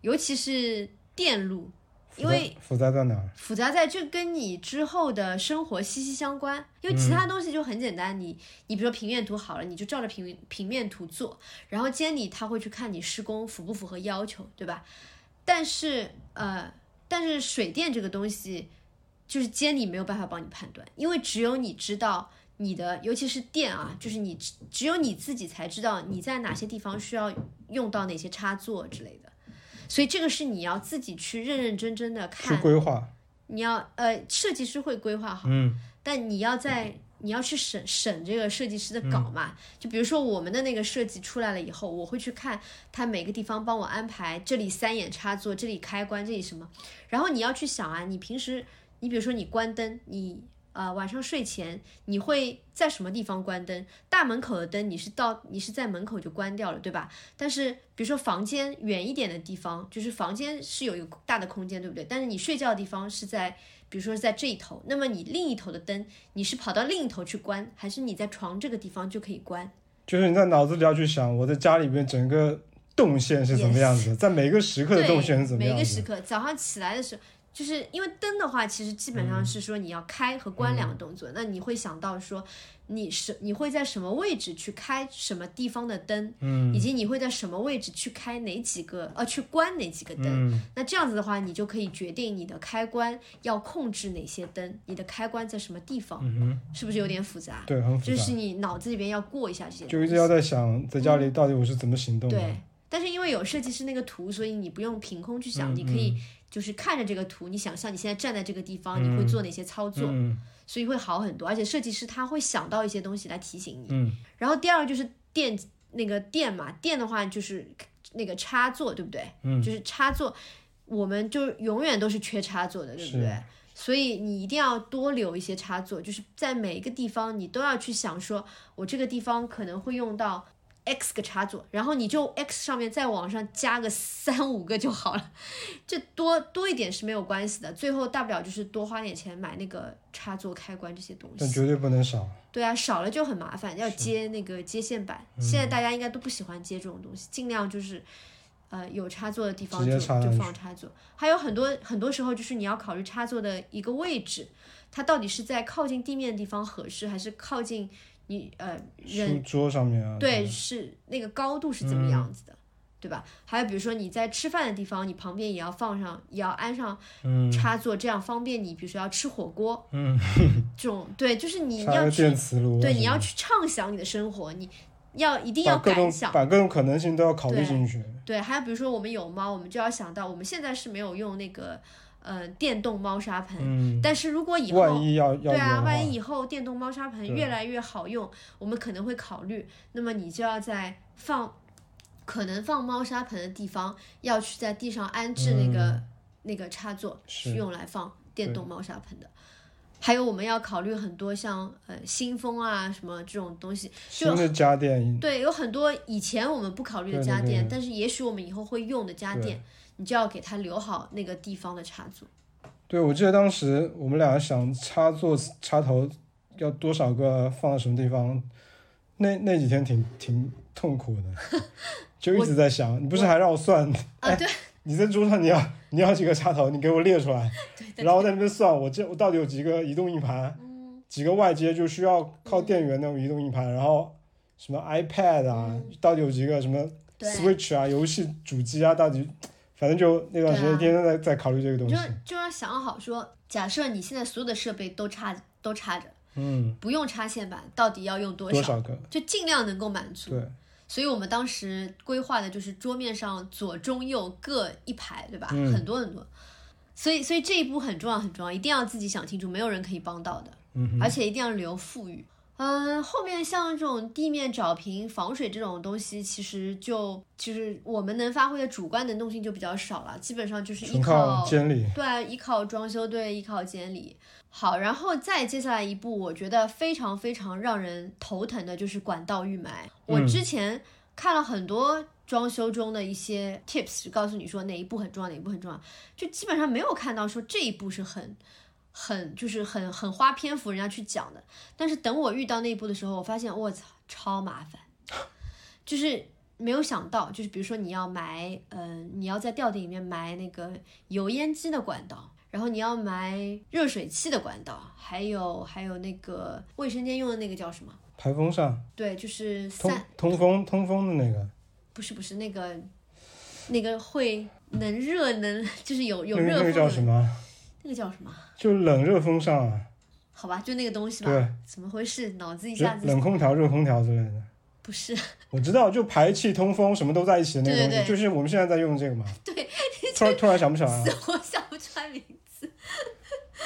B: 尤其是电路，因为
A: 复杂在哪儿？
B: 复杂在这跟你之后的生活息息相关，因为其他东西就很简单，你你比如说平面图好了，你就照着平平面图做，然后监理他会去看你施工符不符合要求，对吧？但是呃，但是水电这个东西，就是监理没有办法帮你判断，因为只有你知道你的，尤其是电啊，就是你只只有你自己才知道你在哪些地方需要用到哪些插座之类的，所以这个是你要自己去认认真真的
A: 去
B: 看。
A: 规划。
B: 你要呃，设计师会规划好，
A: 嗯，
B: 但你要在你要去审审这个设计师的稿嘛。就比如说我们的那个设计出来了以后，我会去看他每个地方帮我安排，这里三眼插座，这里开关，这里什么。然后你要去想啊，你平时你比如说你关灯，你呃晚上睡前你会在什么地方关灯？大门口的灯你是到你是在门口就关掉了，对吧？但是比如说房间远一点的地方，就是房间是有一个大的空间，对不对？但是你睡觉的地方是在，比如说是在这一头，那么你另一头的灯，你是跑到另一头去关，还是你在床这个地方就可以关？
A: 就是你在脑子里要去想，我在家里边整个动线是怎么样子的，在每个时刻的动线是怎么样子每。
B: 个时刻，早上起来的时候，就是因为灯的话，其实基本上是说你要开和关两个动作，那你会想到说你是你会在什么位置去开什么地方的灯，嗯，以及你会在什么位置去开哪几个呃去关哪几个灯，
A: 嗯。
B: 那这样子的话，你就可以决定你的开关要控制哪些灯，你的开关在什么地方，
A: 嗯
B: 是不是有点复杂？
A: 对，很复杂，
B: 就是你脑子里边要过一下这些，
A: 就一直要在想，在家里到底我是怎么行动的。
B: 对，但是因为有设计师那个图，所以你不用凭空去想，
A: 嗯
B: 你可以就是看着这个图，你想象你现在站在这个地方，你会做哪些操作，
A: 嗯
B: 所以会好很多。而且设计师他会想到一些东西来提醒你。
A: 嗯
B: 然后第二个就是电那个电嘛，电的话就是那个插座，对不对？
A: 嗯
B: 就是插座，我们就永远都是缺插座的，对不对？所以你一定要多留一些插座，就是在每一个地方你都要去想说，我这个地方可能会用到 X 个插座，然后你就 X 上面再往上加个三五个就好了，这多多一点是没有关系的，最后大不了就是多花点钱买那个插座、开关这些东西。
A: 但绝对不能少。
B: 对啊，少了就很麻烦，要接那个接线板。现在大家应该都不喜欢接这种东西，尽量就是，呃，有插座的地方就就放插座。还有很多很多时候就是你要考虑插座的一个位置，它到底是在靠近地面的地方合适，还是靠近你呃人
A: 书桌上面啊，
B: 对，是那个高度是怎么样子的，对吧？还有比如说你在吃饭的地方，你旁边也要放上，也要安上插座，这样方便你，比如说要吃火锅，
A: 嗯，[LAUGHS]
B: 这种对，就是你要去对，你要去畅想你的生活，你要一定要敢想。
A: 把各种可能性都要考虑进去。
B: 对，还有比如说我们有猫，我们就要想到，我们现在是没有用那个呃电动猫砂盆，
A: 嗯，
B: 但是如果以后
A: 万
B: 后
A: 一要要
B: 对啊，万一以后电动猫砂盆越来越好用，我们可能会考虑，那么你就要在放可能放猫砂盆的地方要去在地上安置那个、那个插座，
A: 嗯是
B: 是用来放电动猫砂盆的。还有我们要考虑很多像呃新风啊什么这种东西，就
A: 新的家电，
B: 对，有很多以前我们不考虑的
A: 对对
B: 家电，
A: 对
B: 但是也许我们以后会用的家电，你就要给它留好那个地方的插座。
A: 对我记得当时我们俩想插座插头要多少个放到什么地方，那那几天挺挺痛苦的，[LAUGHS] 就一直在想，你不是还让我算？
B: 啊，[LAUGHS]
A: 哎
B: 对，
A: 你在桌上你要你要几个插头，你给我列出来，然后在那边算，我这我到底有几个移动硬盘，
B: 嗯
A: 几个外接就需要靠电源那种移动硬盘，然后什么 iPad 啊，到底有几个什么 Switch 啊，游戏主机啊，到底反正就那段时间天天在在考虑这个东西
B: 就
A: 西，
B: 就要想好说，假设你现在所有的设备都插都插着，
A: 嗯，
B: 不用插线板，到底要用多少？
A: 多少个？
B: 就尽量能够满足。
A: 对，
B: 所以我们当时规划的就是桌面上左中右各一排，对吧？
A: 嗯
B: 很多很多。所以，所以这一步很重要，很重要，一定要自己想清楚，没有人可以帮到的，
A: 嗯
B: 而且一定要留富裕。嗯，后面像这种地面找平、防水这种东西，其实就其实我们能发挥的主观能动性就比较少了，基本上就是依
A: 纯靠监理。
B: 对，依靠装修队，依靠监理。好，然后再接下来一步，我觉得非常非常让人头疼的就是管道预埋。我
A: 嗯
B: 之前看了很多装修中的一些 tips，告诉你说哪一步很重要，哪一步很重要，就基本上没有看到说这一步是很。很就是很很花篇幅人家去讲的，但是等我遇到那一步的时候，我发现我操超麻烦，[LAUGHS] 就是没有想到，就是比如说你要埋，嗯、你要在吊顶里面埋那个油烟机的管道，然后你要埋热水器的管道，还有还有那个卫生间用的那个叫什么？
A: 排风扇
B: 对，就是
A: 通
B: 三，
A: 通风通风的那个，
B: 不是不是那个那个会能热能，就是有有
A: 那个那个叫什么？
B: 那个叫什么？
A: 就冷热风扇啊，
B: 好吧，就那个东西吧。
A: 对，
B: 怎么回事？脑子一下子
A: 冷空调、热空调之类的。
B: 不是。
A: 我知道，就排气、通风什么都在一起的那个东西，
B: 对对对
A: 就是我们现在在用的这个嘛。[LAUGHS]
B: 对，[LAUGHS]
A: 突然突然想不起来啊，[LAUGHS]
B: 我想不出来名字。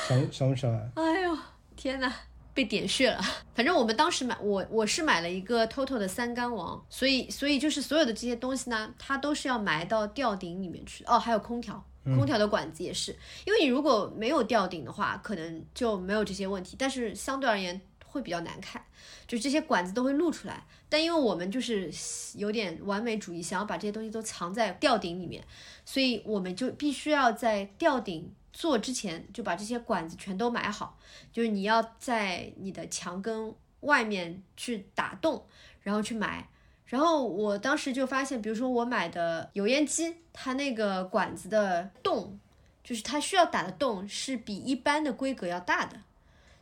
A: 想想不起来。
B: 哎呦，天哪，被点穴了。反正我们当时买，我我是买了一个 TOTO 的三杆王，所以所以就是所有的这些东西呢，它都是要埋到吊顶里面去。哦，还有空调。空调的管子也是，因为你如果没有吊顶的话，可能就没有这些问题，但是相对而言会比较难看，就这些管子都会露出来。但因为我们就是有点完美主义，想要把这些东西都藏在吊顶里面，所以我们就必须要在吊顶做之前就把这些管子全都埋好，就是你要在你的墙根外面去打洞，然后去埋。然后我当时就发现，比如说我买的油烟机，它那个管子的洞，就是它需要打的洞是比一般的规格要大的，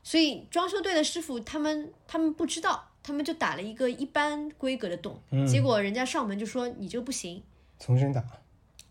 B: 所以装修队的师傅他们他们不知道，他们就打了一个一般规格的洞，结果人家上门就说你这个不行，
A: 重新打，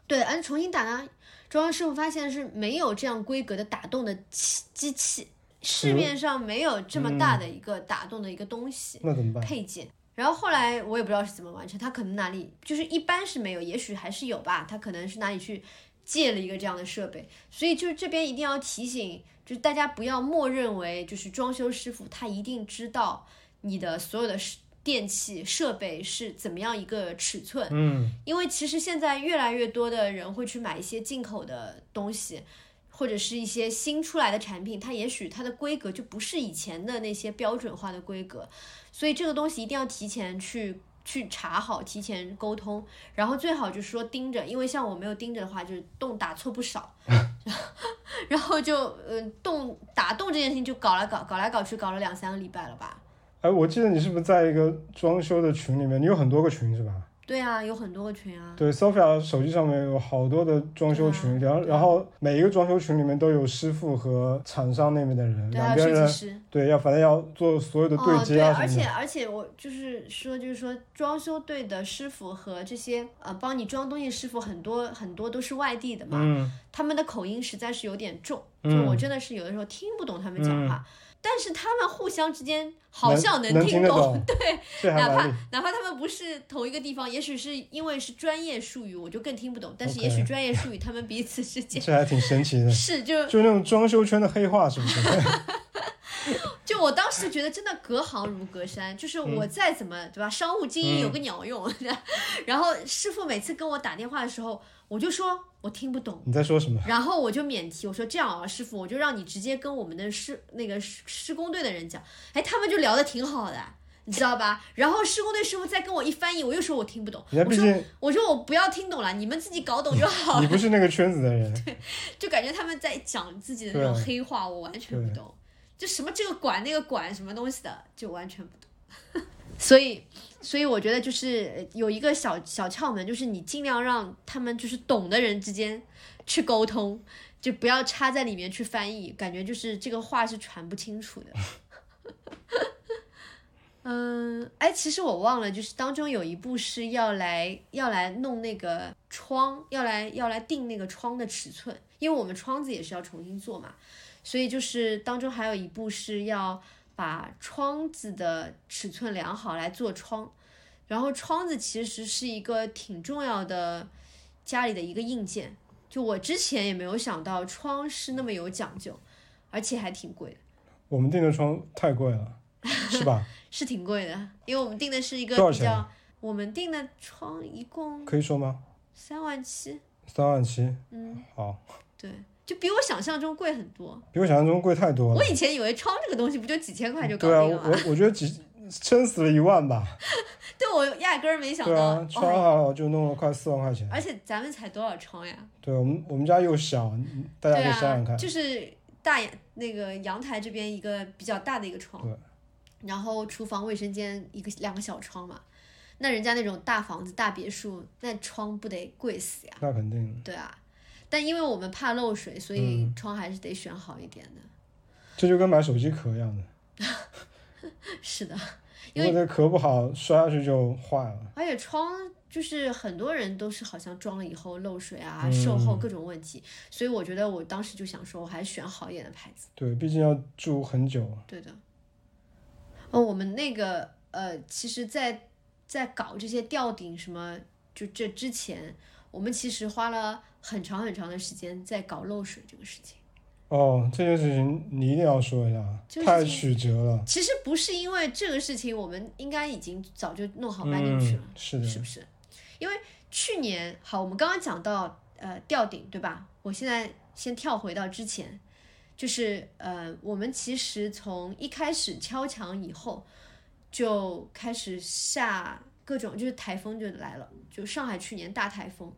B: 对，而且重新打呢，装修师傅发现是没有这样规格的打洞的器机器，市面上没有这么大的一个打洞的一个东西。
A: 那怎么办？
B: 配件。然后后来我也不知道是怎么完成，他可能哪里就是一般是没有，也许还是有吧，他可能是哪里去借了一个这样的设备，所以就是这边一定要提醒，就是大家不要默认为就是装修师傅他一定知道你的所有的设电器设备是怎么样一个尺寸，
A: 嗯，
B: 因为其实现在越来越多的人会去买一些进口的东西，或者是一些新出来的产品，它也许它的规格就不是以前的那些标准化的规格，所以这个东西一定要提前去去查好，提前沟通，然后最好就是说盯着，因为像我没有盯着的话，就是洞打错不少，[LAUGHS] 然后就嗯、呃、洞打洞这件事情就搞来搞搞来搞去，搞了两三个礼拜了吧。
A: 哎，我记得你是不是在一个装修的群里面？你有很多个群是吧？
B: 对啊，有很多个群啊。
A: 对，Sophia 手机上面有好多的装修群，然后然后每一个装修群里面都有师傅和厂商那边的人，
B: 对啊，
A: 两边人
B: 设计师。
A: 对要反正要做所有的对
B: 哦，
A: 接啊
B: 而。且而且我就是说，就是说装修队的师傅和这些呃帮你装东西师傅很多很多都是外地的嘛，
A: 嗯，
B: 他们的口音实在是有点重，就
A: 嗯
B: 我真的是有的时候听不懂他们讲话，但是他们互相之间好像
A: 能
B: 听
A: 懂 [LAUGHS]
B: 对，哪怕哪怕他们不是同一个地方，也许是因为是专业术语，我就更听不懂，但是也许专业术语他们彼此之间
A: 这还挺神奇的，[LAUGHS]
B: 是就
A: 就那种装修圈的黑话是不是？[LAUGHS]
B: 就我当时觉得真的隔行如隔山，就是我再怎么、对吧，商务精英有个鸟用。然后师傅每次跟我打电话的时候，我就说我听不懂，
A: 你在说什么？
B: 然后我就免提，我说这样啊，师傅，我就让你直接跟我们的施那个施施工队的人讲，哎，他们就聊得挺好的。你知道吧？然后施工队师傅再跟我一翻译，我又说我听不懂。我说我说我不要听懂了，你们自己搞懂就好了。
A: 你不是那个圈子的人，[LAUGHS] 对
B: 就感觉他们在讲自己的那种黑话，我完全不懂。就什么这个管那个管什么东西的，就完全不懂。[LAUGHS] 所以，所以我觉得就是有一个小小窍门，就是你尽量让他们就是懂的人之间去沟通，就不要插在里面去翻译，感觉就是这个话是传不清楚的。[LAUGHS] 嗯，哎，其实我忘了，就是当中有一步是要来要来弄那个窗，要来要来定那个窗的尺寸，因为我们窗子也是要重新做嘛，所以就是当中还有一步是要把窗子的尺寸量好来做窗，然后窗子其实是一个挺重要的家里的一个硬件，就我之前也没有想到窗是那么有讲究，而且还挺贵的。
A: 我们订的窗太贵了，是吧？[LAUGHS]
B: 是挺贵的，因为我们订的是一个比较，我们订的窗一共
A: 可以说吗？
B: 三万七，
A: 三万七，
B: 嗯，
A: 好，
B: 对，就比我想象中贵很多。
A: 比我想象中贵太多了
B: 我。以前以为窗这个东西不就几千块就搞定了吗？
A: 我我我觉得几撑死了一万吧。[LAUGHS]
B: 对我压根儿没想到，
A: 对啊，窗
B: 还，
A: 好就弄了快四万块钱。
B: 而且咱们才多少窗呀？
A: 对我们我们家又小，大家可以想想看
B: 啊，。就是大阳那个阳台这边一个比较大的一个窗
A: 对，
B: 然后厨房卫生间一个两个小窗嘛。那人家那种大房子大别墅，那窗不得贵死呀？
A: 那肯定，
B: 对啊，但因为我们怕漏水，所以
A: 嗯
B: 窗还是得选好一点的。
A: 这就跟买手机壳一样的，[LAUGHS]
B: 是的，因为
A: 如果这壳不好，摔下去就坏了。
B: 而且窗就是很多人都是好像装了以后漏水啊、
A: 嗯
B: 售后各种问题，所以我觉得我当时就想说，我还是选好一点的牌子。
A: 对，毕竟要住很久。
B: 对的。哦，我们那个呃，其实在，在搞这些吊顶什么，就这之前，我们其实花了很长很长的时间在搞漏水这个事情。
A: 哦，这件事情你一定要说一下，太曲折了。
B: 其实不是因为这个事情，我们应该已经早就弄好搬进去了。
A: 嗯，是的，
B: 是不是？因为去年好，我们刚刚讲到呃吊顶，对吧？我现在先跳回到之前，就是呃，我们其实从一开始敲墙以后，就开始下各种，就是台风就来了，就上海去年大台风，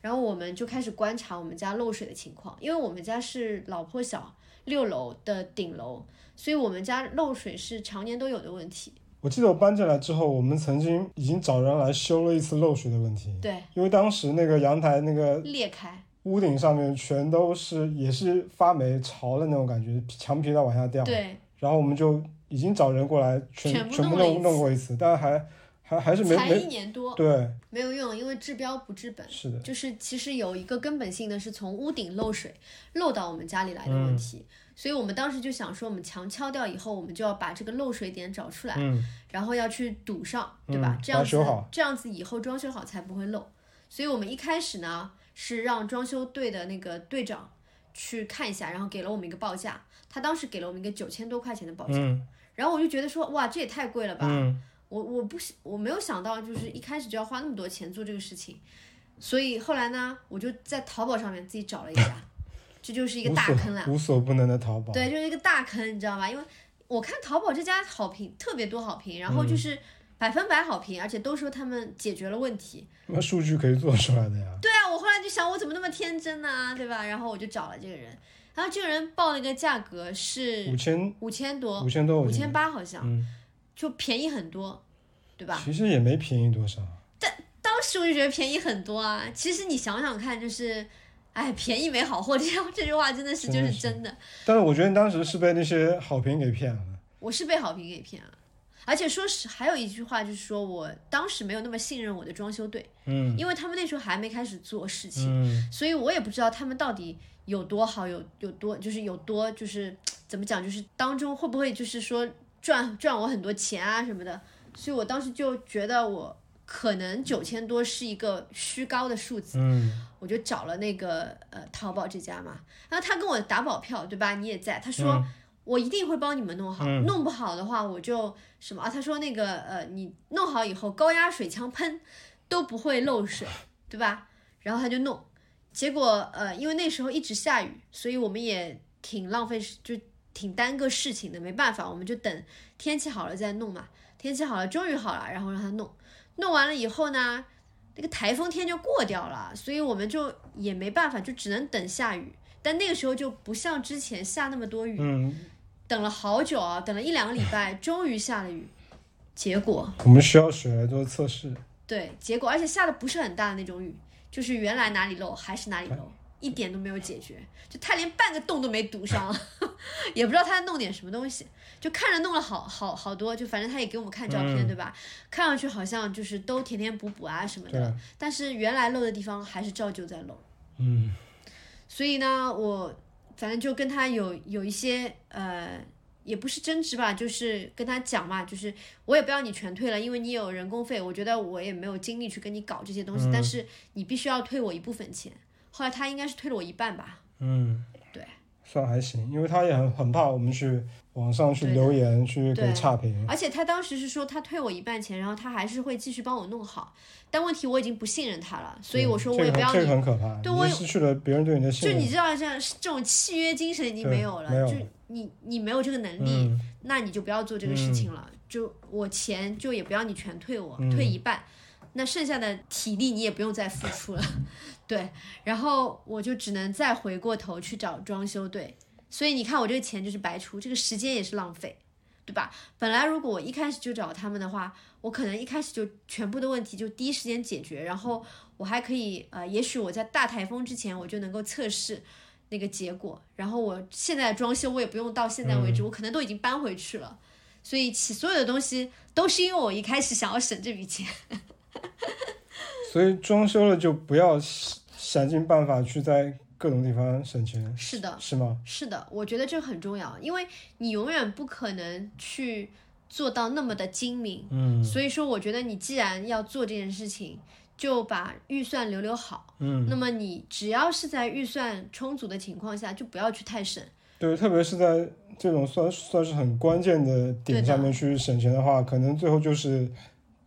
B: 然后我们就开始观察我们家漏水的情况，因为我们家是老破小六楼的顶楼，所以我们家漏水是常年都有的问题。
A: 我记得我搬进来之后，我们曾经已经找人来修了一次漏水的问题，
B: 对，
A: 因为当时那个阳台那个
B: 裂开，
A: 屋顶上面全都是也是发霉潮的那种感觉，墙皮在往下掉。
B: 对。
A: 然后我们就已经找人过来全
B: 全部
A: 弄
B: 弄
A: 过一次，但还还还是没
B: 才一年多，
A: 对，
B: 没有用，因为治标不治本。
A: 是的，
B: 就是其实有一个根本性的是从屋顶漏水漏到我们家里来的问题，
A: 嗯
B: 所以我们当时就想说，我们墙敲掉以后，我们就要把这个漏水点找出来，
A: 嗯，
B: 然后要去堵上，对吧？
A: 嗯
B: 这样子这样子以后装修好才不会漏。所以我们一开始呢是让装修队的那个队长去看一下，然后给了我们一个报价，他当时给了我们一个九千多块钱的报价，
A: 嗯
B: 然后我就觉得说，哇，这也太贵了吧。
A: 嗯，
B: 我我不是我没有想到，就是一开始就要花那么多钱做这个事情，所以后来呢，我就在淘宝上面自己找了一家，[LAUGHS] 这就是一个大坑啊。
A: 无所不能的淘宝。
B: 对，就是一个大坑，你知道吧？因为我看淘宝这家好评特别多好评，然后就是百分百好评，而且都说他们解决了问题。
A: 那数据可以做出来的呀。
B: 对啊，我后来就想，我怎么那么天真呢、对吧？然后我就找了这个人，然后这个人报了一个价格是
A: 五千
B: 五千多，
A: 五千多，
B: 五千八好像，
A: 嗯，
B: 就便宜很多，对吧？
A: 其实也没便宜多少。
B: 但当时我就觉得便宜很多啊。其实你想想看，就是，哎，便宜没好货，这样这句话真的是就是
A: 真的。但是我觉得你当时是被那些好评给骗了。
B: 我是被好评给骗了，而且说实，还有一句话就是说我当时没有那么信任我的装修队，
A: 嗯
B: 因为他们那时候还没开始做事情，
A: 嗯，
B: 所以我也不知道他们到底有多好，有有多就是有多就是怎么讲，就是当中会不会就是说赚赚我很多钱啊什么的，所以我当时就觉得我可能九千多是一个虚高的数字，
A: 嗯，
B: 我就找了那个呃淘宝这家嘛，然后他跟我打保票，对吧？你也在，他说。我一定会帮你们弄好，
A: 嗯
B: 弄不好的话我就什么啊？他说那个呃，你弄好以后高压水枪喷都不会漏水，对吧？然后他就弄，结果呃，因为那时候一直下雨，所以我们也挺浪费时，就挺耽搁事情的，没办法，我们就等天气好了再弄嘛。天气好了，终于好了，然后让他弄，弄完了以后呢，那个台风天就过掉了，所以我们就也没办法，就只能等下雨。但那个时候就不像之前下那么多雨，
A: 嗯，
B: 等了好久啊，等了一两个礼拜，终于下了雨。结果
A: 我们需要水来做测试。
B: 对，结果而且下的不是很大的那种雨，就是原来哪里漏还是哪里漏，一点都没有解决，就他连半个洞都没堵上，[LAUGHS] 也不知道他在弄点什么东西，就看着弄了好好好多，就反正他也给我们看照片，
A: 嗯
B: 对吧？看上去好像就是都填填补补啊什么的，但是原来漏的地方还是照旧在漏。
A: 嗯，
B: 所以呢，我反正就跟他有有一些呃，也不是争执吧，就是跟他讲嘛，就是我也不要你全退了，因为你有人工费，我觉得我也没有精力去跟你搞这些东西，但是你必须要退我一部分钱。后来他应该是退了我一半吧，
A: 嗯，
B: 对，
A: 算还行，因为他也很很怕我们去网上去留言去给差评。
B: 而且他当时是说他退我一半钱，然后他还是会继续帮我弄好，但问题我已经不信任他了，所以我说我也不要
A: 这个
B: 你
A: 很这个很可怕，
B: 对我也
A: 失去了别人对你的信任。
B: 就你知道，像这种契约精神已经没有了，就你你没有这个能力，
A: 嗯。
B: 那你就不要做这个事情了。就我钱就也不要你全退我，
A: 嗯。
B: 退一半，那剩下的体力你也不用再付出了。[LAUGHS] 对，然后我就只能再回过头去找装修队，所以你看我这个钱就是白出，这个时间也是浪费。对吧？本来如果我一开始就找他们的话，我可能一开始就全部的问题就第一时间解决，然后我还可以呃，也许我在大台风之前我就能够测试那个结果，然后我现在的装修我也不用到现在为止，我可能都已经搬回去了，所以其所有的东西都是因为我一开始想要省这笔钱。
A: 所以装修了就不要想尽办法去在各种地方省钱，
B: 是的，
A: 是吗？
B: 是的，我觉得这很重要，因为你永远不可能去做到那么的精明。
A: 嗯
B: 所以说，我觉得你既然要做这件事情，就把预算留留好。
A: 嗯，
B: 那么你只要是在预算充足的情况下，就不要去太省。
A: 对，特别是在这种算算是很关键的点上面去省钱的话，可能最后就是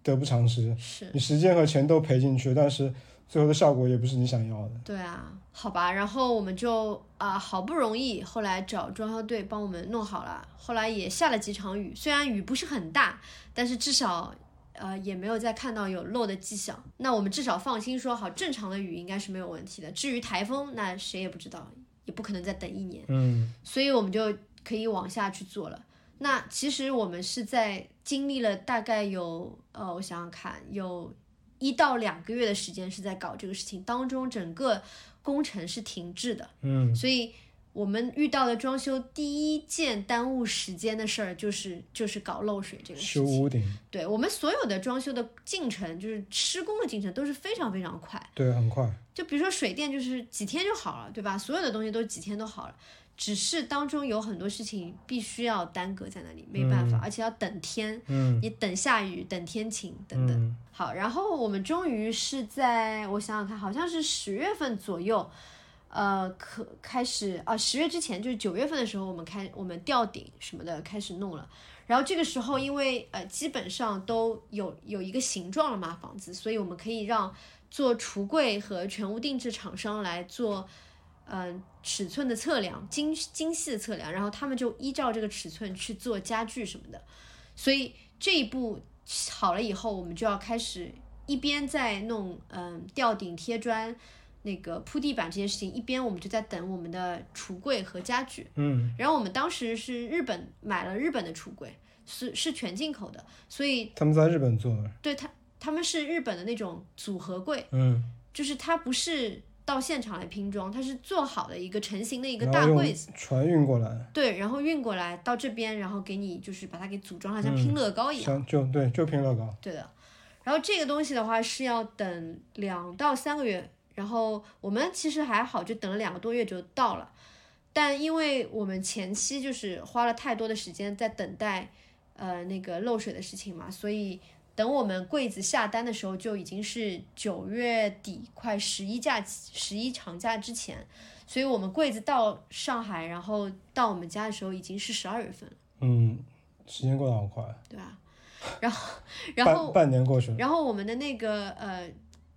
A: 得不偿失。
B: 是，
A: 你时间和钱都赔进去，但是最后的效果也不是你想要的。
B: 对啊，好吧。然后我们就啊、好不容易后来找装修队帮我们弄好了。后来也下了几场雨，虽然雨不是很大，但是至少。呃，也没有再看到有漏的迹象，那我们至少放心说好，正常的雨应该是没有问题的。至于台风，那谁也不知道，也不可能再等一年。
A: 嗯
B: 所以我们就可以往下去做了。那其实我们是在经历了大概有呃，我想想看，有一到两个月的时间是在搞这个事情，当中整个工程是停滞的，
A: 嗯
B: 所以我们遇到的装修第一件耽误时间的事儿就是就是搞漏水这个事情。
A: 修屋顶，
B: 对我们所有的装修的进程，就是施工的进程都是非常非常快。
A: 对，很快。
B: 就比如说水电，就是几天就好了，对吧？所有的东西都几天都好了，只是当中有很多事情必须要耽搁在那里，没办法，而且要等天，
A: 嗯
B: 你等下雨，等天晴等等。
A: 嗯
B: 好，然后我们终于是在我想想看，好像是十月份左右，呃，可开始啊，十月之前就是九月份的时候，我们开我们吊顶什么的开始弄了。然后这个时候，因为呃基本上都有有一个形状了嘛，房子，所以我们可以让做橱柜和全屋定制厂商来做，嗯、尺寸的测量，精精细的测量，然后他们就依照这个尺寸去做家具什么的。所以这一步好了以后，我们就要开始一边在弄嗯吊顶贴砖。那个铺地板这些事情，一边我们就在等我们的橱柜和家具。
A: 嗯，
B: 然后我们当时是日本买了日本的橱柜，是是全进口的，所以
A: 他们在日本做的。
B: 对他他们是日本的那种组合柜，
A: 嗯，
B: 就是它不是到现场来拼装，它是做好的一个成型的一个大柜子，
A: 船运过来，
B: 对，然后运过来到这边，然后给你就是把它给组装，好像拼乐高一样。
A: 像就对，就拼乐高。
B: 对的，然后这个东西的话是要等两到三个月，然后我们其实还好，就等了两个多月就到了。但因为我们前期就是花了太多的时间在等待，呃，那个漏水的事情嘛，所以等我们柜子下单的时候就已经是九月底，快十一假期、十一长假之前，所以我们柜子到上海，然后到我们家的时候已经是十二月份了，
A: 嗯，时间过得好快，
B: 对吧？然后，[LAUGHS] 然后
A: 半半年过去了。
B: 然后我们的那个呃，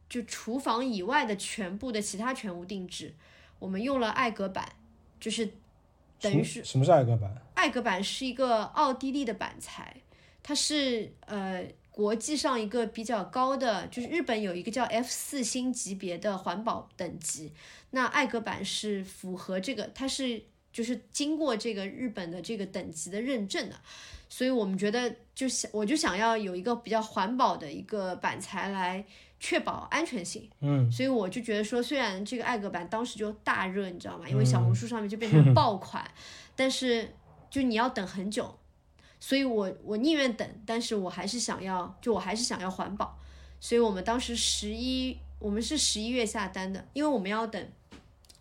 B: 就厨房以外的全部的其他全屋定制，我们用了艾格板，就是等于是
A: 什么什么是艾格板？
B: 艾格板是一个奥地利的板材，它是呃国际上一个比较高的，就是日本有一个叫 F 四星级别的环保等级，那艾格板是符合这个，它是就是经过这个日本的这个等级的认证的，所以我们觉得就想我就想要有一个比较环保的一个板材来确保安全性。
A: 嗯，
B: 所以我就觉得说，虽然这个艾格板当时就大热，你知道吗？因为小红书上面就变成爆款，但是就你要等很久，所以我我宁愿等，但是我还是想要，就我还是想要环保，所以我们当时十一，我们是十一月下单的，因为我们要等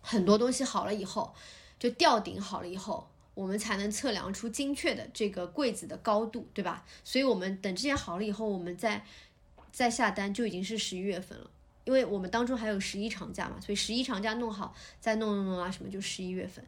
B: 很多东西好了以后，就吊顶好了以后。我们才能测量出精确的这个柜子的高度，对吧？所以我们等这些好了以后，我们再再下单就已经是十一月份了。因为我们当中还有十一长假嘛，所以十一长假弄好，再弄弄弄啊什么，就十一月份。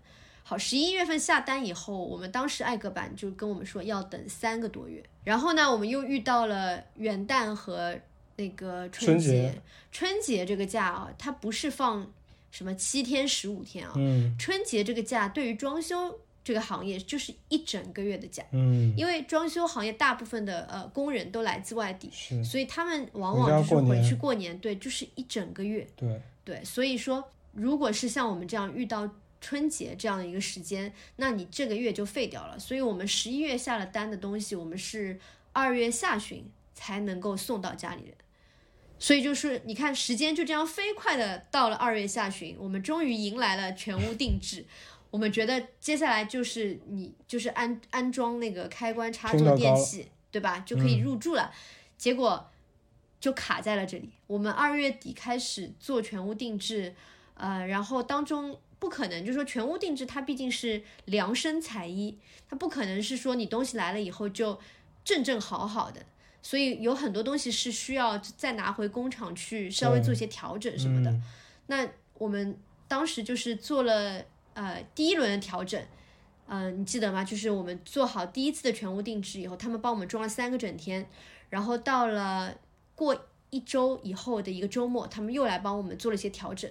B: 好，十一月份下单以后，我们当时艾格版就跟我们说要等三个多月。然后呢，我们又遇到了元旦和那个春节。春节这个假啊，它不是放什么七天十五天啊，
A: 嗯
B: 春节这个假对于装修这个行业就是一整个月的假，
A: 嗯，
B: 因为装修行业大部分的呃工人都来自外地，
A: 是，
B: 所以他们往往就是回去过年，对，就是一整个月。
A: 对，
B: 对，所以说，如果是像我们这样遇到春节这样的一个时间，那你这个月就废掉了。所以我们十一月下了单的东西，我们是二月下旬才能够送到家里人。所以就是你看，时间就这样飞快的到了二月下旬，我们终于迎来了全屋定制。我们觉得接下来就是你就是安安装那个开关插座电器，对吧？就可以入住了。结果就卡在了这里。我们二月底开始做全屋定制，呃，然后当中不可能，就是说全屋定制它毕竟是量身裁衣，它不可能是说你东西来了以后就正正好好的，所以有很多东西是需要再拿回工厂去稍微做一些调整什么的。
A: 嗯
B: 那我们当时就是做了呃第一轮的调整。嗯、你记得吗？就是我们做好第一次的全屋定制以后，他们帮我们装了三个整天，然后到了过一周以后的一个周末，他们又来帮我们做了一些调整。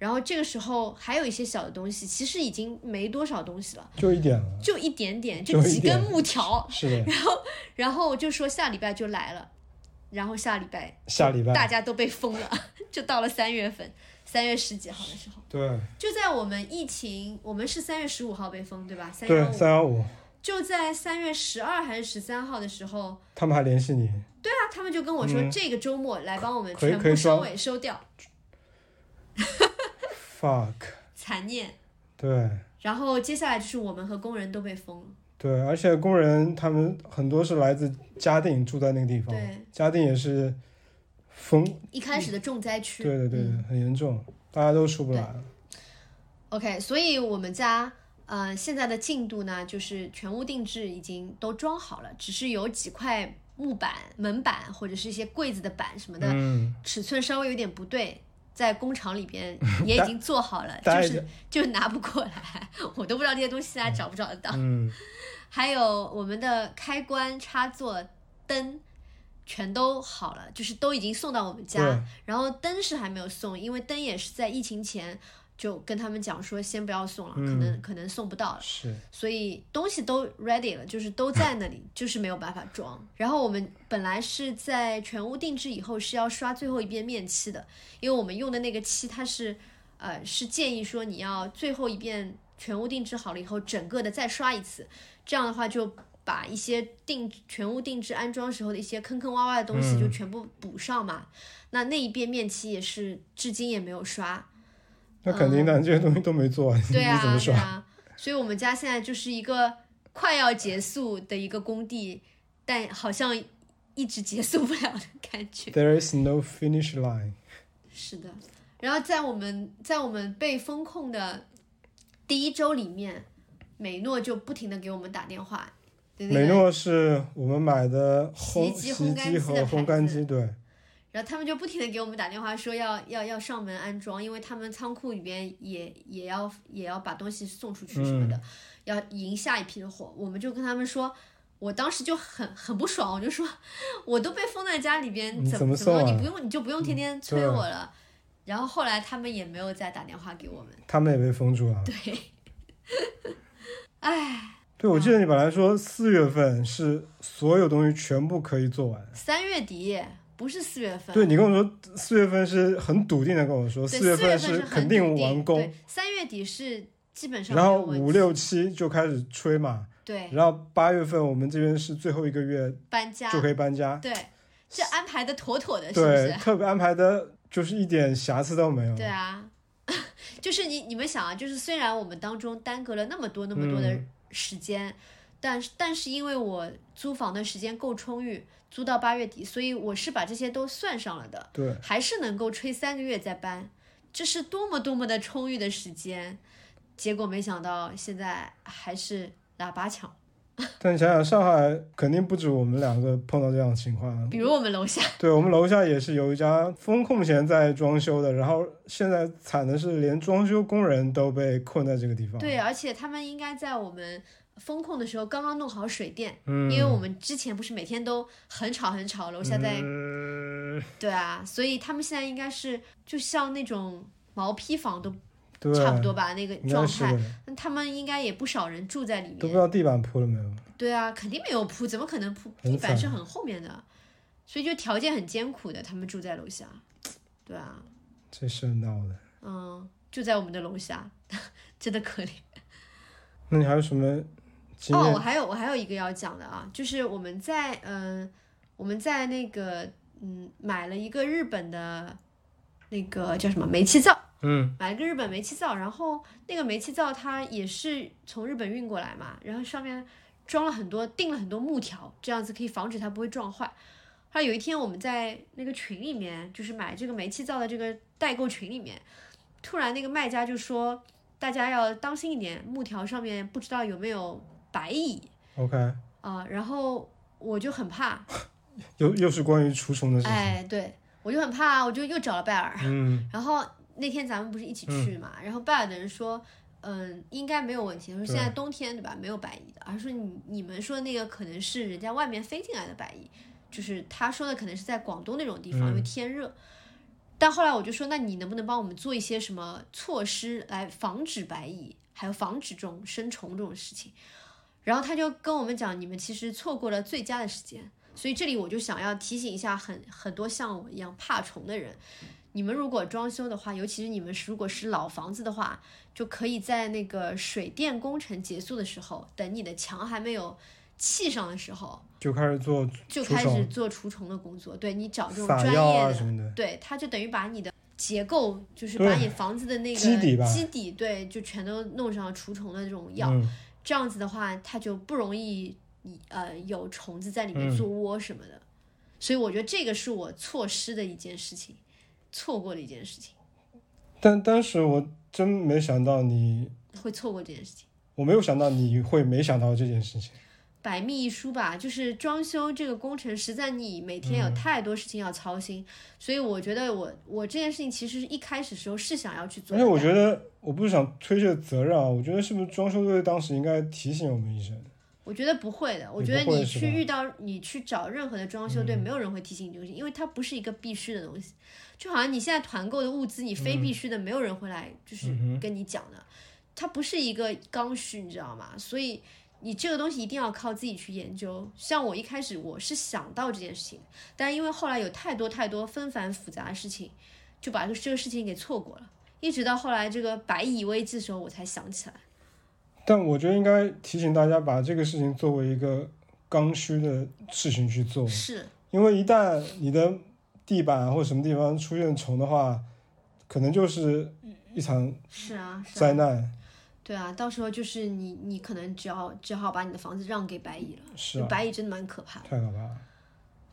B: 然后这个时候还有一些小的东西，其实已经没多少东西了，
A: 就一点了，
B: 就一点点，
A: 就
B: 几根木条。
A: 是的，
B: 然后我就说下礼拜就来了，然后下礼拜
A: 下礼拜
B: 大家都被封了，[LAUGHS] 就到了三月份，三月十几号的时候，
A: 对
B: 就在我们疫情，我们是三月十五号被封，对吧？三幺
A: 对
B: 五，
A: 三幺五，
B: 就在三月十二还是十三号的时候，
A: 他们还联系你，
B: 对啊，他们就跟我说、这个周末来帮我们全部收尾收掉，[LAUGHS]
A: fuck，
B: 残念。
A: 对。
B: 然后接下来就是我们和工人都被封。了，
A: 对，而且工人他们很多是来自嘉定，住在那个地方，
B: 对，
A: 嘉定也是封，
B: 一开始的重灾区。
A: 对对对，
B: 嗯。
A: 很严重，大家都出不来。了
B: ，OK，所以我们家呃现在的进度呢，就是全屋定制已经都装好了，只是有几块木板、门板或者是一些柜子的板什么的，
A: 嗯，
B: 尺寸稍微有点不对。在工厂里边 [LAUGHS] 也已经做好了，就是就拿不过来，我都不知道这些东西大家找不找得到。
A: 嗯，[LAUGHS]
B: 还有我们的开关、插座、灯，全都好了，就是都已经送到我们家。然后灯是还没有送，因为灯也是在疫情前就跟他们讲说先不要送了，可能可能送不到了。
A: 是，
B: 所以东西都 ready 了，就是都在那里，[LAUGHS] 就是没有办法装。然后我们本来是在全屋定制以后是要刷最后一遍面漆的，因为我们用的那个漆它是，呃，是建议说你要最后一遍全屋定制好了以后，整个的再刷一次，这样的话就把一些定全屋定制安装时候的一些坑坑洼洼的东西就全部补上嘛。那那一遍面漆也是至今也没有刷，
A: 那肯定的，这些东西都没做，
B: 完对 [LAUGHS]
A: 你怎
B: 啊，
A: 么刷？
B: 啊，[LAUGHS] 所以我们家现在就是一个快要结束的一个工地，但好像一直结束不了的感觉。
A: There is no finish line。[LAUGHS]
B: 是的，然后在我们在我们被封控的第一周里面，美诺就不停的给我们打电话。
A: 美诺是我们买的烘
B: 洗衣机
A: 洗衣
B: 烘干机
A: 机和烘干机，对，
B: 然后他们就不停的给我们打电话说要要要上门安装，因为他们仓库里边也也要也要把东西送出去什么的，
A: 嗯
B: 要迎下一批的货。我们就跟他们说，我当时就很很不爽，我就说我都被封在家里边，
A: 你
B: 怎怎么
A: 怎么啊
B: 你不用你就不用天天催我了。然后后来他们也没有再打电话给我们。
A: 他们也被封住了。
B: 对，[LAUGHS] 唉，
A: 对，我记得你本来说四月份是所有东西全部可以做完。
B: 三月底不是四月份。
A: 对你跟我说四月份是很笃定的跟我说，四月
B: 份
A: 是肯定完工
B: 对，，三月底是基本上
A: 然后五六七就开始吹嘛，
B: 对
A: 然后八月份我们这边是最后一个月
B: 搬家
A: 就可以搬家，
B: 对，这安排的妥妥的，是不
A: 对，
B: 是？
A: 特别安排的就是一点瑕疵都没有。
B: 对啊，[LAUGHS] 就是你你们想啊，就是虽然我们当中耽搁了那么多那么多的
A: 嗯
B: 时间，但是但是因为我租房的时间够充裕，租到八月底，所以我是把这些都算上了的，
A: 对，
B: 还是能够吹三个月再搬，这是多么多么的充裕的时间。结果没想到现在还是喇叭墙，[LAUGHS]
A: 但你想想，上海肯定不止我们两个碰到这样的情况。
B: 比如我们楼下，
A: 对我们楼下也是有一家风控前在装修的，然后现在惨的是连装修工人都被困在这个地方。
B: 对，而且他们应该在我们封控的时候刚刚弄好水电，
A: 嗯，
B: 因为我们之前不是每天都很吵很吵，楼下在、
A: 嗯，
B: 对啊，所以他们现在应该是就像那种毛坯房都，差不多吧，那个状态。那他们应该也不少人住在里面
A: 都不知。道地板铺了没有。
B: 对啊，肯定没有铺，怎么可能铺？地板是很后面的，所以就条件很艰苦的，他们住在楼下。对啊，
A: 这事闹的。
B: 嗯，就在我们的楼下，[LAUGHS] 真的可怜。
A: 那你还有什么经
B: 哦，我？还有我还有一个要讲的啊，就是我们在嗯、呃我们在那个嗯买了一个日本的那个叫什么煤气灶，
A: 嗯
B: 买了个日本煤气灶，然后那个煤气灶它也是从日本运过来嘛，然后上面装了很多钉了很多木条，这样子可以防止它不会撞坏。后来有一天我们在那个群里面，就是买这个煤气灶的这个代购群里面，突然那个卖家就说大家要当心一点，木条上面不知道有没有白蚁
A: ，OK，
B: 啊、然后我就很怕，[LAUGHS]
A: 又又是关于除虫的事情。
B: 哎，对我就很怕，我就又找了拜尔，
A: 嗯
B: 然后那天咱们不是一起去嘛，然后拜尔的人说，嗯，应该没有问题。他说现在冬天对吧，没有白蚁的。而说你你们说那个可能是人家外面飞进来的白蚁，就是他说的可能是在广东那种地方，因为天热。但后来我就说，那你能不能帮我们做一些什么措施来防止白蚁，还有防止这种生虫这种事情？然后他就跟我们讲，你们其实错过了最佳的时间。所以这里我就想要提醒一下很很多像我一样怕虫的人，你们如果装修的话，尤其是你们如果是老房子的话，就可以在那个水电工程结束的时候，等你的墙还没有砌上的时候，
A: 就开始做
B: 就开始做除虫的工作。对你找这种专业的，
A: 啊的。
B: 对，它就等于把你的结构，就是把你房子的那个
A: 基底吧
B: 基底对，就全都弄上除虫的这种药。
A: 嗯，
B: 这样子的话，它就不容易呃有虫子在里
A: 嗯
B: 面做窝什么的。所以我觉得这个是我错失的一件事情，错过的一件事情，
A: 但当时我真没想到你，
B: 会错过这件事情。
A: 我没有想到你会没想到这件事情。
B: 百密一疏吧，就是装修这个工程，实在你每天有
A: 嗯
B: 太多事情要操心，所以我觉得我我这件事情其实一开始时候是想要去做的，
A: 而且我觉得，我不是想推卸责任啊，我觉得是不是装修队当时应该提醒我们一声？
B: 我觉得不会的，我觉得你去遇到你去找任何的装修队，没有人会提醒你这个事情，因为它不是一个必须的东西。就好像你现在团购的物资，你非必须的，没有人会来就是跟你讲的，它不是一个刚需，你知道吗？所以你这个东西一定要靠自己去研究。像我一开始我是想到这件事情，但因为后来有太多太多纷繁复杂的事情，就把这个事情给错过了。一直到后来这个白蚁危机的时候，我才想起来。
A: 但我觉得应该提醒大家把这个事情作为一个刚需的事情去做，
B: 是，
A: 因为一旦你的地板或什么地方出现虫的话，可能就是一场
B: 是啊。
A: 灾难。
B: 对啊，到时候就是你，你可能只要只好把你的房子让给白蚁了。
A: 是啊，
B: 白蚁真的蛮可怕的。
A: 太可怕了。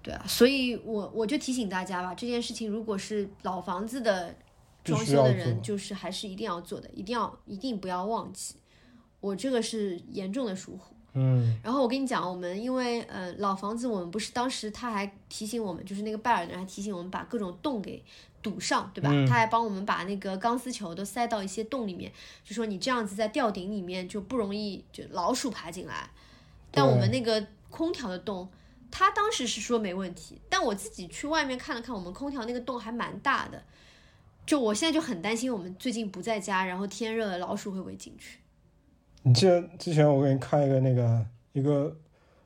B: 对啊，所以我我就提醒大家吧，这件事情如果是老房子的装修的人，就是还是一定要做的，一定要一定不要忘记。我这个是严重的疏忽。
A: 嗯
B: 然后我跟你讲，我们因为呃老房子，我们不是当时他还提醒我们，就是那个拜尔的人还提醒我们把各种洞给堵上，对吧？
A: 嗯
B: 他还帮我们把那个钢丝球都塞到一些洞里面，就说你这样子在吊顶里面就不容易就老鼠爬进来。但我们那个空调的洞，他当时是说没问题，但我自己去外面看了看，我们空调那个洞还蛮大的。就我现在就很担心，我们最近不在家，然后天热了，老鼠会不会进去？
A: 你记得之前我给你看一个那个一个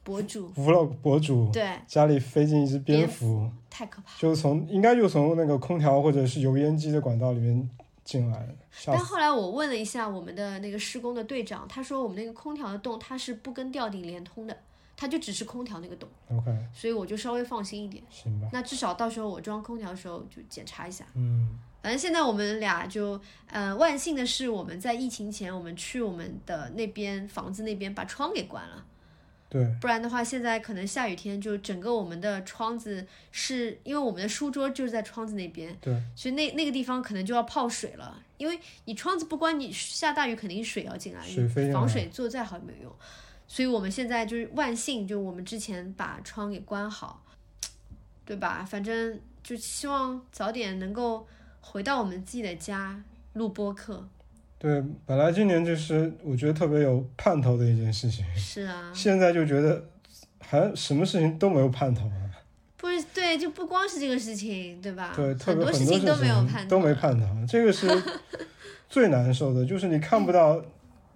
B: 博主
A: vlog 博主
B: 对，
A: 家里飞进一只蝙
B: 蝙
A: 蝠，
B: 太可怕了。
A: 就从应该就从那个空调或者是油烟机的管道里面进来。
B: 但后来我问了一下我们的那个施工的队长，他说我们那个空调的洞它是不跟吊顶连通的，它就只是空调那个洞
A: ，OK，
B: 所以我就稍微放心一点。
A: 行吧，
B: 那至少到时候我装空调的时候就检查一下。
A: 嗯
B: 反正现在我们俩就，呃，万幸的是我们在疫情前，我们去我们的那边房子那边把窗给关了，
A: 对，
B: 不然的话，现在可能下雨天就整个我们的窗子是因为我们的书桌就是在窗子那边，
A: 对，
B: 所以那那个地方可能就要泡水了，因为你窗子不关，你下大雨肯定水要进来，
A: 水飞来
B: 防水做再好也没有用。所以我们现在就是万幸，就我们之前把窗给关好，对吧？反正就希望早点能够回到我们自己的家录播客。
A: 对，本来今年就是我觉得特别有盼头的一件事情，
B: 是啊，
A: 现在就觉得还什么事情都没有盼头啊。
B: 不是对，就不光是这个事情，对吧？
A: 对，特
B: 很多
A: 别很多事
B: 事情都没有盼头，
A: 都没盼头，这个是 [LAUGHS] 最难受的，就是你看不到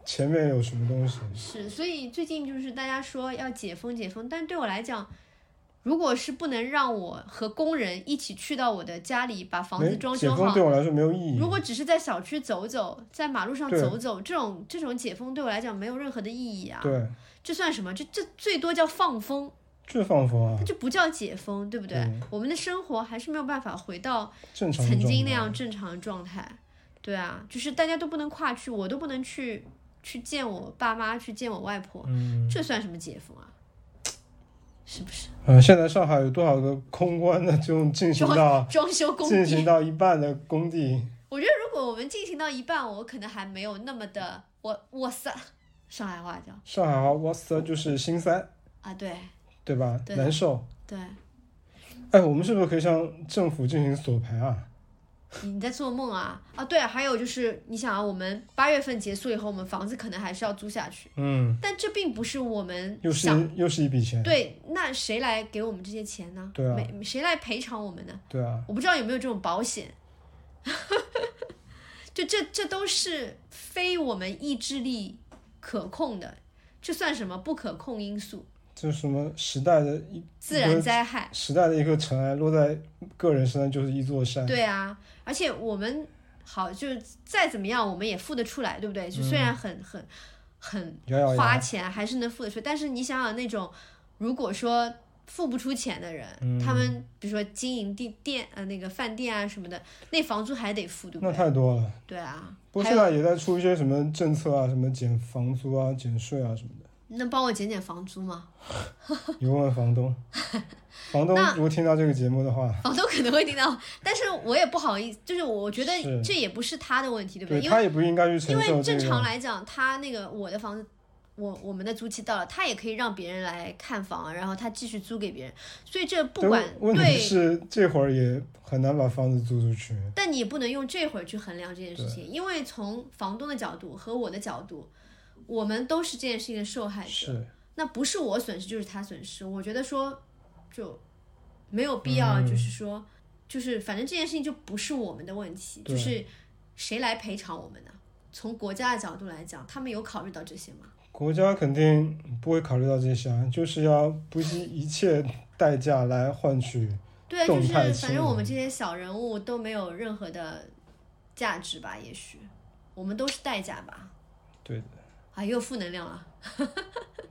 A: 前面有什么东西。
B: 是，所以最近就是大家说要解封解封，但对我来讲，如果是不能让我和工人一起去到我的家里把房子装修好
A: 解封对，我来说没有意义。
B: 如果只是在小区走走，在马路上走走，这种这种解封对我来讲没有任何的意义啊。
A: 对，
B: 这算什么？这这最多叫放风，
A: 这放风啊
B: 它，就不叫解封，对不对？
A: 对
B: 我们的生活还是没有办法回到
A: 正常
B: 曾经那样正常的状态。对啊，就是大家都不能跨区，我都不能去去见我爸妈，去见我外婆，
A: 嗯
B: 这算什么解封啊？是不是？
A: 呃，现在上海有多少个空关的这种进行到
B: 装 [LAUGHS] 修工
A: 进，行到一半的工地？
B: 我觉得如果我们进行到一半，我可能还没有那么的，我哇塞，上海话叫
A: 上海话 what's 就是心塞，
B: 啊，对
A: 对吧？
B: 对
A: 难受。
B: 对，
A: 哎，我们是不是可以向政府进行索赔啊？
B: 你在做梦啊啊！对啊，还有就是，你想啊，我们八月份结束以后，我们房子可能还是要租下去，
A: 嗯，
B: 但这并不是我们
A: 又是
B: 想
A: 又是一笔钱。
B: 对，那谁来给我们这些钱呢？
A: 对啊
B: 没谁来赔偿我们呢？
A: 对啊，
B: 我不知道有没有这种保险，[LAUGHS] 就这这都是非我们意志力可控的，这算什么不可控因素？
A: 这是什么时代的一
B: 自然灾害。
A: 时代的一颗尘埃落在个人身上就是一座山。
B: 对啊，而且我们好，就是再怎么样，我们也付得出来，对不对？就虽然很很很花钱，还是能付得出。但是你想想那种，如果说付不出钱的人，
A: 嗯
B: 他们比如说经营地店呃那个饭店啊什么的，那房租还得付，对不对那？
A: 太多了。
B: 对啊，
A: 不过现在也在出一些什么政策啊，什么减房租啊、减税啊什么的。
B: 能帮我减减房租吗？[LAUGHS]
A: 你问问房东，[LAUGHS] 房东
B: 那
A: 如果听到这个节目的话，
B: 房东可能会听到，但是我也不好意思，就是我觉得这也不是他的问题，对不因为
A: 对他也不应该去承
B: 因为正常。来讲，他那个我的房子，我我们的租期到了，他也可以让别人来看房，然后他继续租给别人，所以这不
A: 对
B: 管
A: 问题
B: 对，
A: 是这会儿也很难把房子租出去。
B: 但你也不能用这会儿去衡量这件事情，因为从房东的角度和我的角度，我们都是这件事情的受害者，
A: 是，
B: 那不是我损失就是他损失，我觉得说就没有必要，
A: 嗯
B: 就是说、就是反正这件事情就不是我们的问题，就是谁来赔偿我们呢？从国家的角度来讲，他们有考虑到这些吗？
A: 国家肯定不会考虑到这些啊，就是要不惜一切代价来换取。
B: 对啊，就是反正我们这些小人物都没有任何的价值吧？也许我们都是代价吧？
A: 对的，
B: 啊，又负能量了，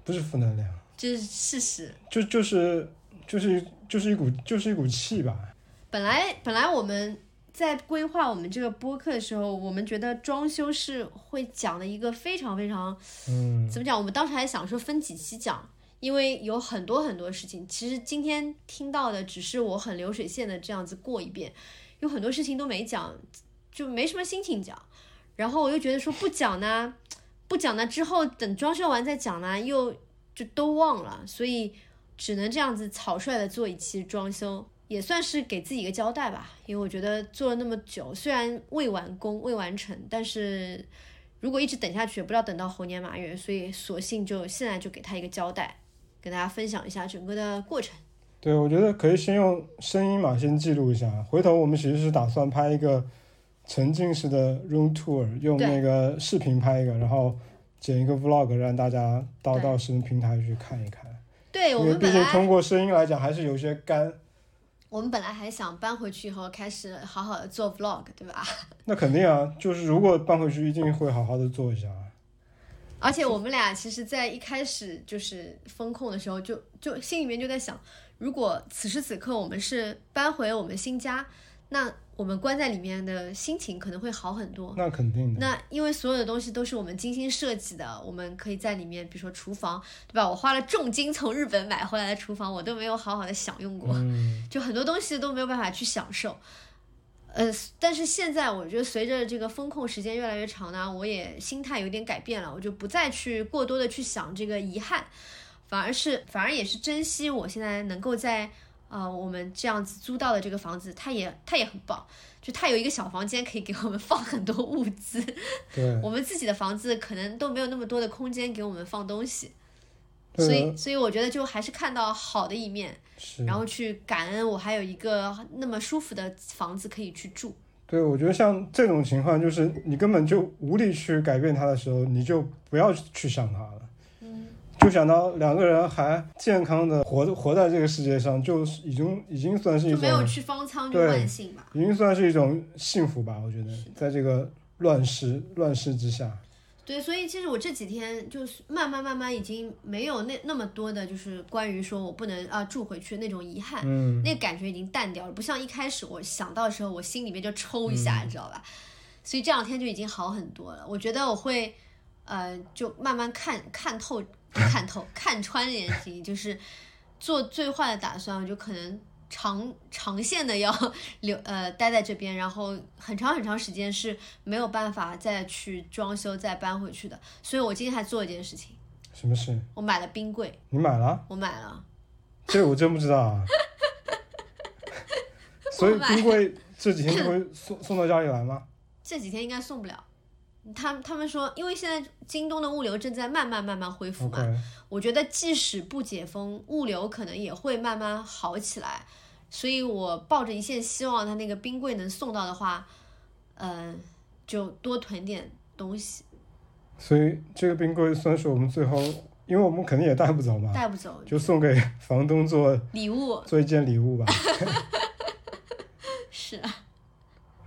A: 不是负能量，[LAUGHS]
B: 这是事实。
A: 就就是就是就是一股就是一股气吧。
B: 本来本来我们在规划我们这个播客的时候，我们觉得装修是会讲的一个非常非常
A: 嗯，
B: 怎么讲？我们当时还想说分几期讲，因为有很多很多事情。其实今天听到的只是我很流水线的这样子过一遍，有很多事情都没讲，就没什么心情讲。然后我又觉得说不讲呢，不讲呢之后等装修完再讲呢，又就都忘了，所以只能这样子草率的做一期装修，也算是给自己一个交代吧。因为我觉得做了那么久，虽然未完工、未完成，但是如果一直等下去，也不知道等到猴年马月，所以索性就现在就给他一个交代，跟大家分享一下整个的过程。
A: 对，我觉得可以先用声音嘛，先记录一下。回头我们其实是打算拍一个沉浸式的 room tour，用那个视频拍一个，然后剪一个 vlog，让大家到到视频平台去看一看。
B: 对我
A: 们毕竟
B: 们本来
A: 通过声音来讲，还是有些干。
B: 我们本来还想搬回去以后开始好好的做 vlog，对吧？[LAUGHS]
A: 那肯定啊，就是如果搬回去，一定会好好的做一下。
B: 而且我们俩其实，在一开始就是风控的时候就，就心里面就在想，如果此时此刻我们是搬回我们新家，那我们关在里面的心情可能会好很多。
A: 那肯定的。
B: 那因为所有的东西都是我们精心设计的，我们可以在里面，比如说厨房，对吧？我花了重金从日本买回来的厨房，我都没有好好的享用过。
A: 嗯，
B: 就很多东西都没有办法去享受。呃，但是现在我觉得随着这个风控时间越来越长呢，我也心态有点改变了，我就不再去过多的去想这个遗憾，反而是反而也是珍惜我现在能够在呃我们这样子租到的这个房子，它也它也很棒，就它有一个小房间可以给我们放很多物资，
A: 对，[LAUGHS]
B: 我们自己的房子可能都没有那么多的空间给我们放东西，所以所以我觉得就还是看到好的一面。
A: 是。
B: 然后去感恩我还有一个那么舒服的房子可以去住。
A: 对，我觉得像这种情况，就是你根本就无力去改变它的时候，你就不要去想它了。
B: 嗯，
A: 就想到两个人还健康的活活在这个世界上，就已经已经算是一种
B: 就没有去方舱就万幸吧。
A: 已经算是一种幸福吧。我觉得，在这个乱世乱世之下，
B: 对，所以其实我这几天就是慢慢慢慢已经没有那那么多的，就是关于说我不能啊住回去那种遗憾，
A: 嗯，
B: 那个感觉已经淡掉了，不像一开始我想到的时候，我心里面就抽一下，
A: 嗯
B: 你知道吧？所以这两天就已经好很多了。我觉得我会，呃，就慢慢看看透、看透、[LAUGHS] 看穿这件事情，就是做最坏的打算，我就可能长长线的要 [LAUGHS] 留呃待在这边，然后很长很长时间是没有办法再去装修再搬回去的。所以我今天还做一件事情，
A: 什么事？
B: 我买了冰柜，
A: 你买了？
B: 我买了。[LAUGHS]
A: 这个我真不知道啊。所以冰柜这几天就会送送到家里来吗？
B: 这几天应该送不了。他他们说，因为现在京东的物流正在慢慢慢慢恢复嘛我觉得即使不解封，物流可能也会慢慢好起来。所以我抱着一线希望，他那个冰柜能送到的话，嗯、就多囤点东西，
A: 所以这个冰柜算是我们最后，因为我们肯定也带不走嘛，
B: 带不走
A: 就送给房东做 [LAUGHS]
B: 礼物。
A: 做一件礼物吧，[LAUGHS]
B: 是啊，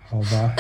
A: 好吧？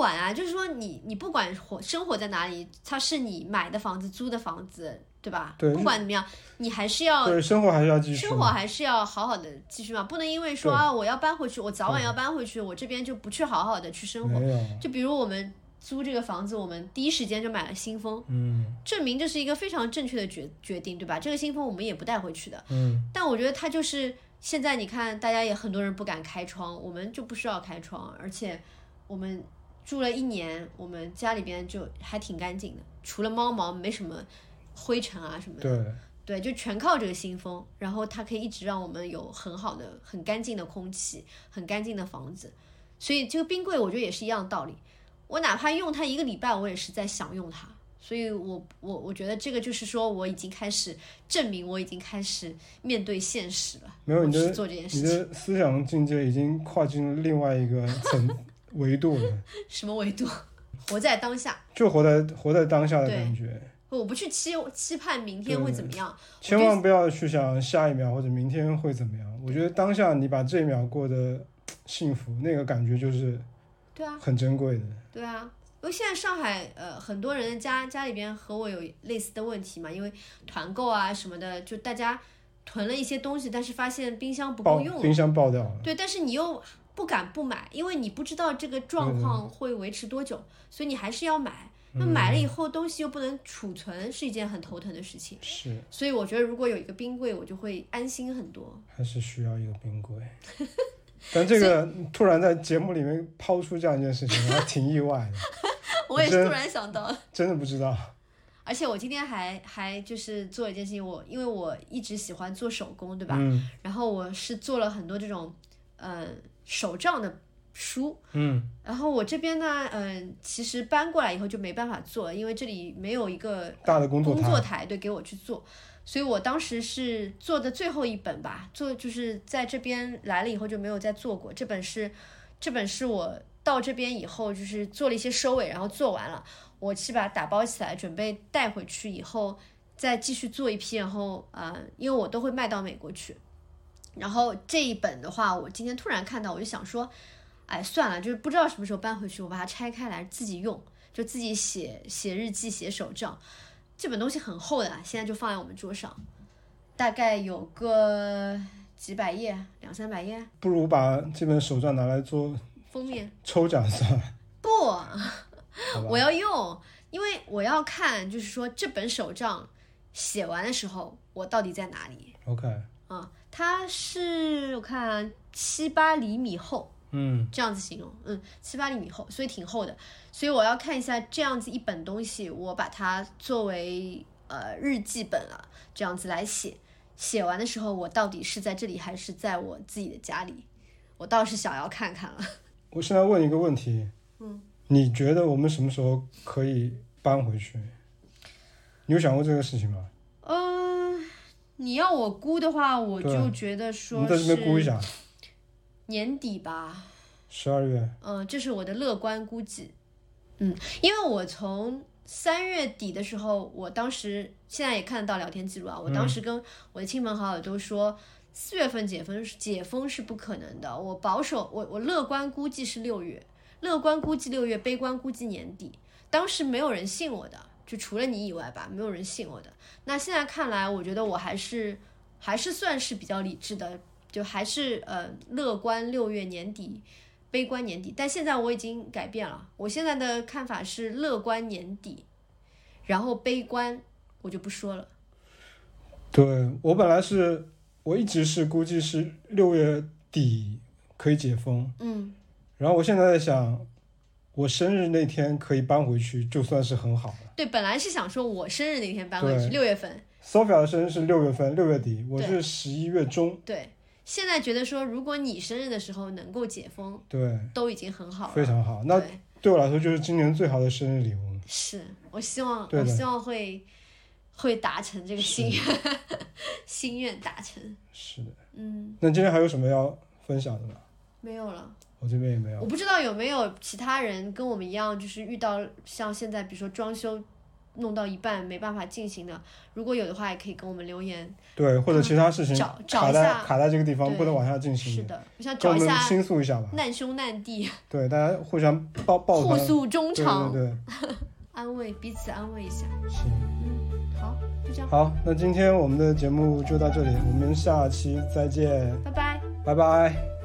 B: 不管啊，就是说你你不管活生活在哪里，它是你买的房子、租的房子，对吧？
A: 对
B: 不管怎么样，你还是要
A: 对，生活还是要继续
B: 生活还是要好好的继续嘛，不能因为说啊我要搬回去，我早晚要搬回去，我这边就不去好好的去生活。就比如我们租这个房子，我们第一时间就买了新风，
A: 嗯
B: 证明这是一个非常正确的决决定，对吧？这个新风我们也不带回去的，
A: 嗯，
B: 但我觉得它就是现在你看，大家也很多人不敢开窗，我们就不需要开窗，而且我们住了一年，我们家里边就还挺干净的，除了猫毛没什么灰尘啊什么的。
A: 对，
B: 对，就全靠这个新风，然后它可以一直让我们有很好的、很干净的空气，很干净的房子。所以这个冰柜我觉得也是一样的道理，我哪怕用它一个礼拜，我也是在享用它。所以我我我觉得这个就是说，我已经开始证明我已经开始面对现实了，
A: 没有你的
B: 做这件
A: 你
B: 事情。
A: 的思想境界已经跨进了另外一个层 [LAUGHS] 维度了，[LAUGHS]
B: 什么维度？活在当下，
A: 就活在活在当下的感觉，
B: 我不去期期盼明天会怎么样。
A: 千万不要去想下一秒或者明天会怎么样。我觉得当下你把这一秒过得幸福，那个感觉就是
B: 对啊，
A: 很珍贵的。
B: 对啊，因为现在上海呃很多人家家里边和我有类似的问题嘛，因为团购啊什么的，就大家囤了一些东西，但是发现冰箱不
A: 爆
B: 够用了，
A: 冰箱爆掉了，
B: 对，但是你又不敢不买，因为你不知道这个状况会维持多久，所以你还是要买。那买了以后东西又不能储存，是一件很头疼的事情。
A: 是
B: 所以我觉得如果有一个冰柜，我就会安心很多。
A: 还是需要一个冰柜。[LAUGHS] 但这个突然在节目里面抛出这样一件事情，我还挺意外的，[LAUGHS]
B: 我也是突然想到，
A: 真的不知道。
B: 而且我今天还还就是做一件事情，我因为我一直喜欢做手工，对吧？
A: 嗯
B: 然后我是做了很多这种嗯、呃手账的书，
A: 嗯。
B: 然后我这边呢，嗯、其实搬过来以后就没办法做了，因为这里没有一个
A: 大的工作
B: 工
A: 台
B: 作台对给我去做，所以我当时是做的最后一本吧，做就是在这边来了以后就没有再做过。这本是这本是我到这边以后就是做了一些收尾，然后做完了，我去把它打包起来，准备带回去以后再继续做一批，然后呃，因为我都会卖到美国去。然后这一本的话，我今天突然看到，我就想说，哎，算了，就是不知道什么时候搬回去，我把它拆开来自己用，就自己写写日记、写手账。这本东西很厚的，现在就放在我们桌上，大概有个几百页，两三百页。
A: 不如把这本手账拿来做
B: 封面
A: 抽奖算了，
B: 不，[LAUGHS] 我要用，因为我要看，就是说这本手账写完的时候，我到底在哪里
A: OK，
B: 啊？它是我看七八厘米厚，
A: 嗯
B: 这样子形容，嗯，七八厘米厚，所以挺厚的。所以我要看一下这样子一本东西，我把它作为呃日记本啊，这样子来写。写完的时候，我到底是在这里还是在我自己的家里？我倒是想要看看了。[LAUGHS]
A: 我现在问一个问题，
B: 嗯，
A: 你觉得我们什么时候可以搬回去？你有想过这个事情吗？
B: 嗯、你要我估的话，我就觉得
A: 我
B: 说
A: 们在这边估一
B: 是
A: 下，
B: 年底吧。
A: 十二月，
B: 嗯，这是我的乐观估计。嗯，因为我从三月底的时候，我当时现在也看得到聊天记录啊，我当时跟我的亲朋好友都说，四月份解封解封是不可能的。我保守，我我乐观估计是六月，乐观估计六月，悲观估计年底。当时没有人信我的，就除了你以外吧，没有人信我的。那现在看来，我觉得我还是还是算是比较理智的，就还是呃乐观六月年底。悲观年底，但现在我已经改变了。我现在的看法是乐观年底，然后悲观我就不说了。
A: 对我本来是，我一直是估计是六月底可以解封，
B: 嗯，
A: 然后我现在在想，我生日那天可以搬回去，就算是很好了。
B: 对，本来是想说我生日那天搬回去，六月份。
A: Sophia 的生日是六月份，六月底，我是十一月中，
B: 对，现在觉得说，如果你生日的时候能够解封，
A: 对，
B: 都已经很好了。
A: 非常好。那
B: 对，
A: 对我来说就是今年最好的生日礼物。
B: 是我希望，我希望会会达成这个心愿，[LAUGHS] 心愿达成。
A: 是的。
B: 嗯，
A: 那今天还有什么要分享的吗？
B: 没有了。
A: 我这边也没有
B: 我。不知道有没有其他人跟我们一样，就是遇到像现在，比如说装修弄到一半没办法进行的，如果有的话，也可以跟我们留言。
A: 对，或者其他事情
B: 找找
A: 卡在
B: 一下
A: 卡在这个地方不能往下进行，
B: 是的，我想找一下
A: 倾诉一下吧。
B: 难兄难弟，
A: 对，大家互相抱抱，
B: 互诉衷肠，
A: 对对，[LAUGHS]
B: 安慰彼此，安慰一下。
A: 行。
B: 嗯，好，就这样，
A: 好，那今天我们的节目就到这里，我们下期再见，
B: 拜拜。
A: 拜拜。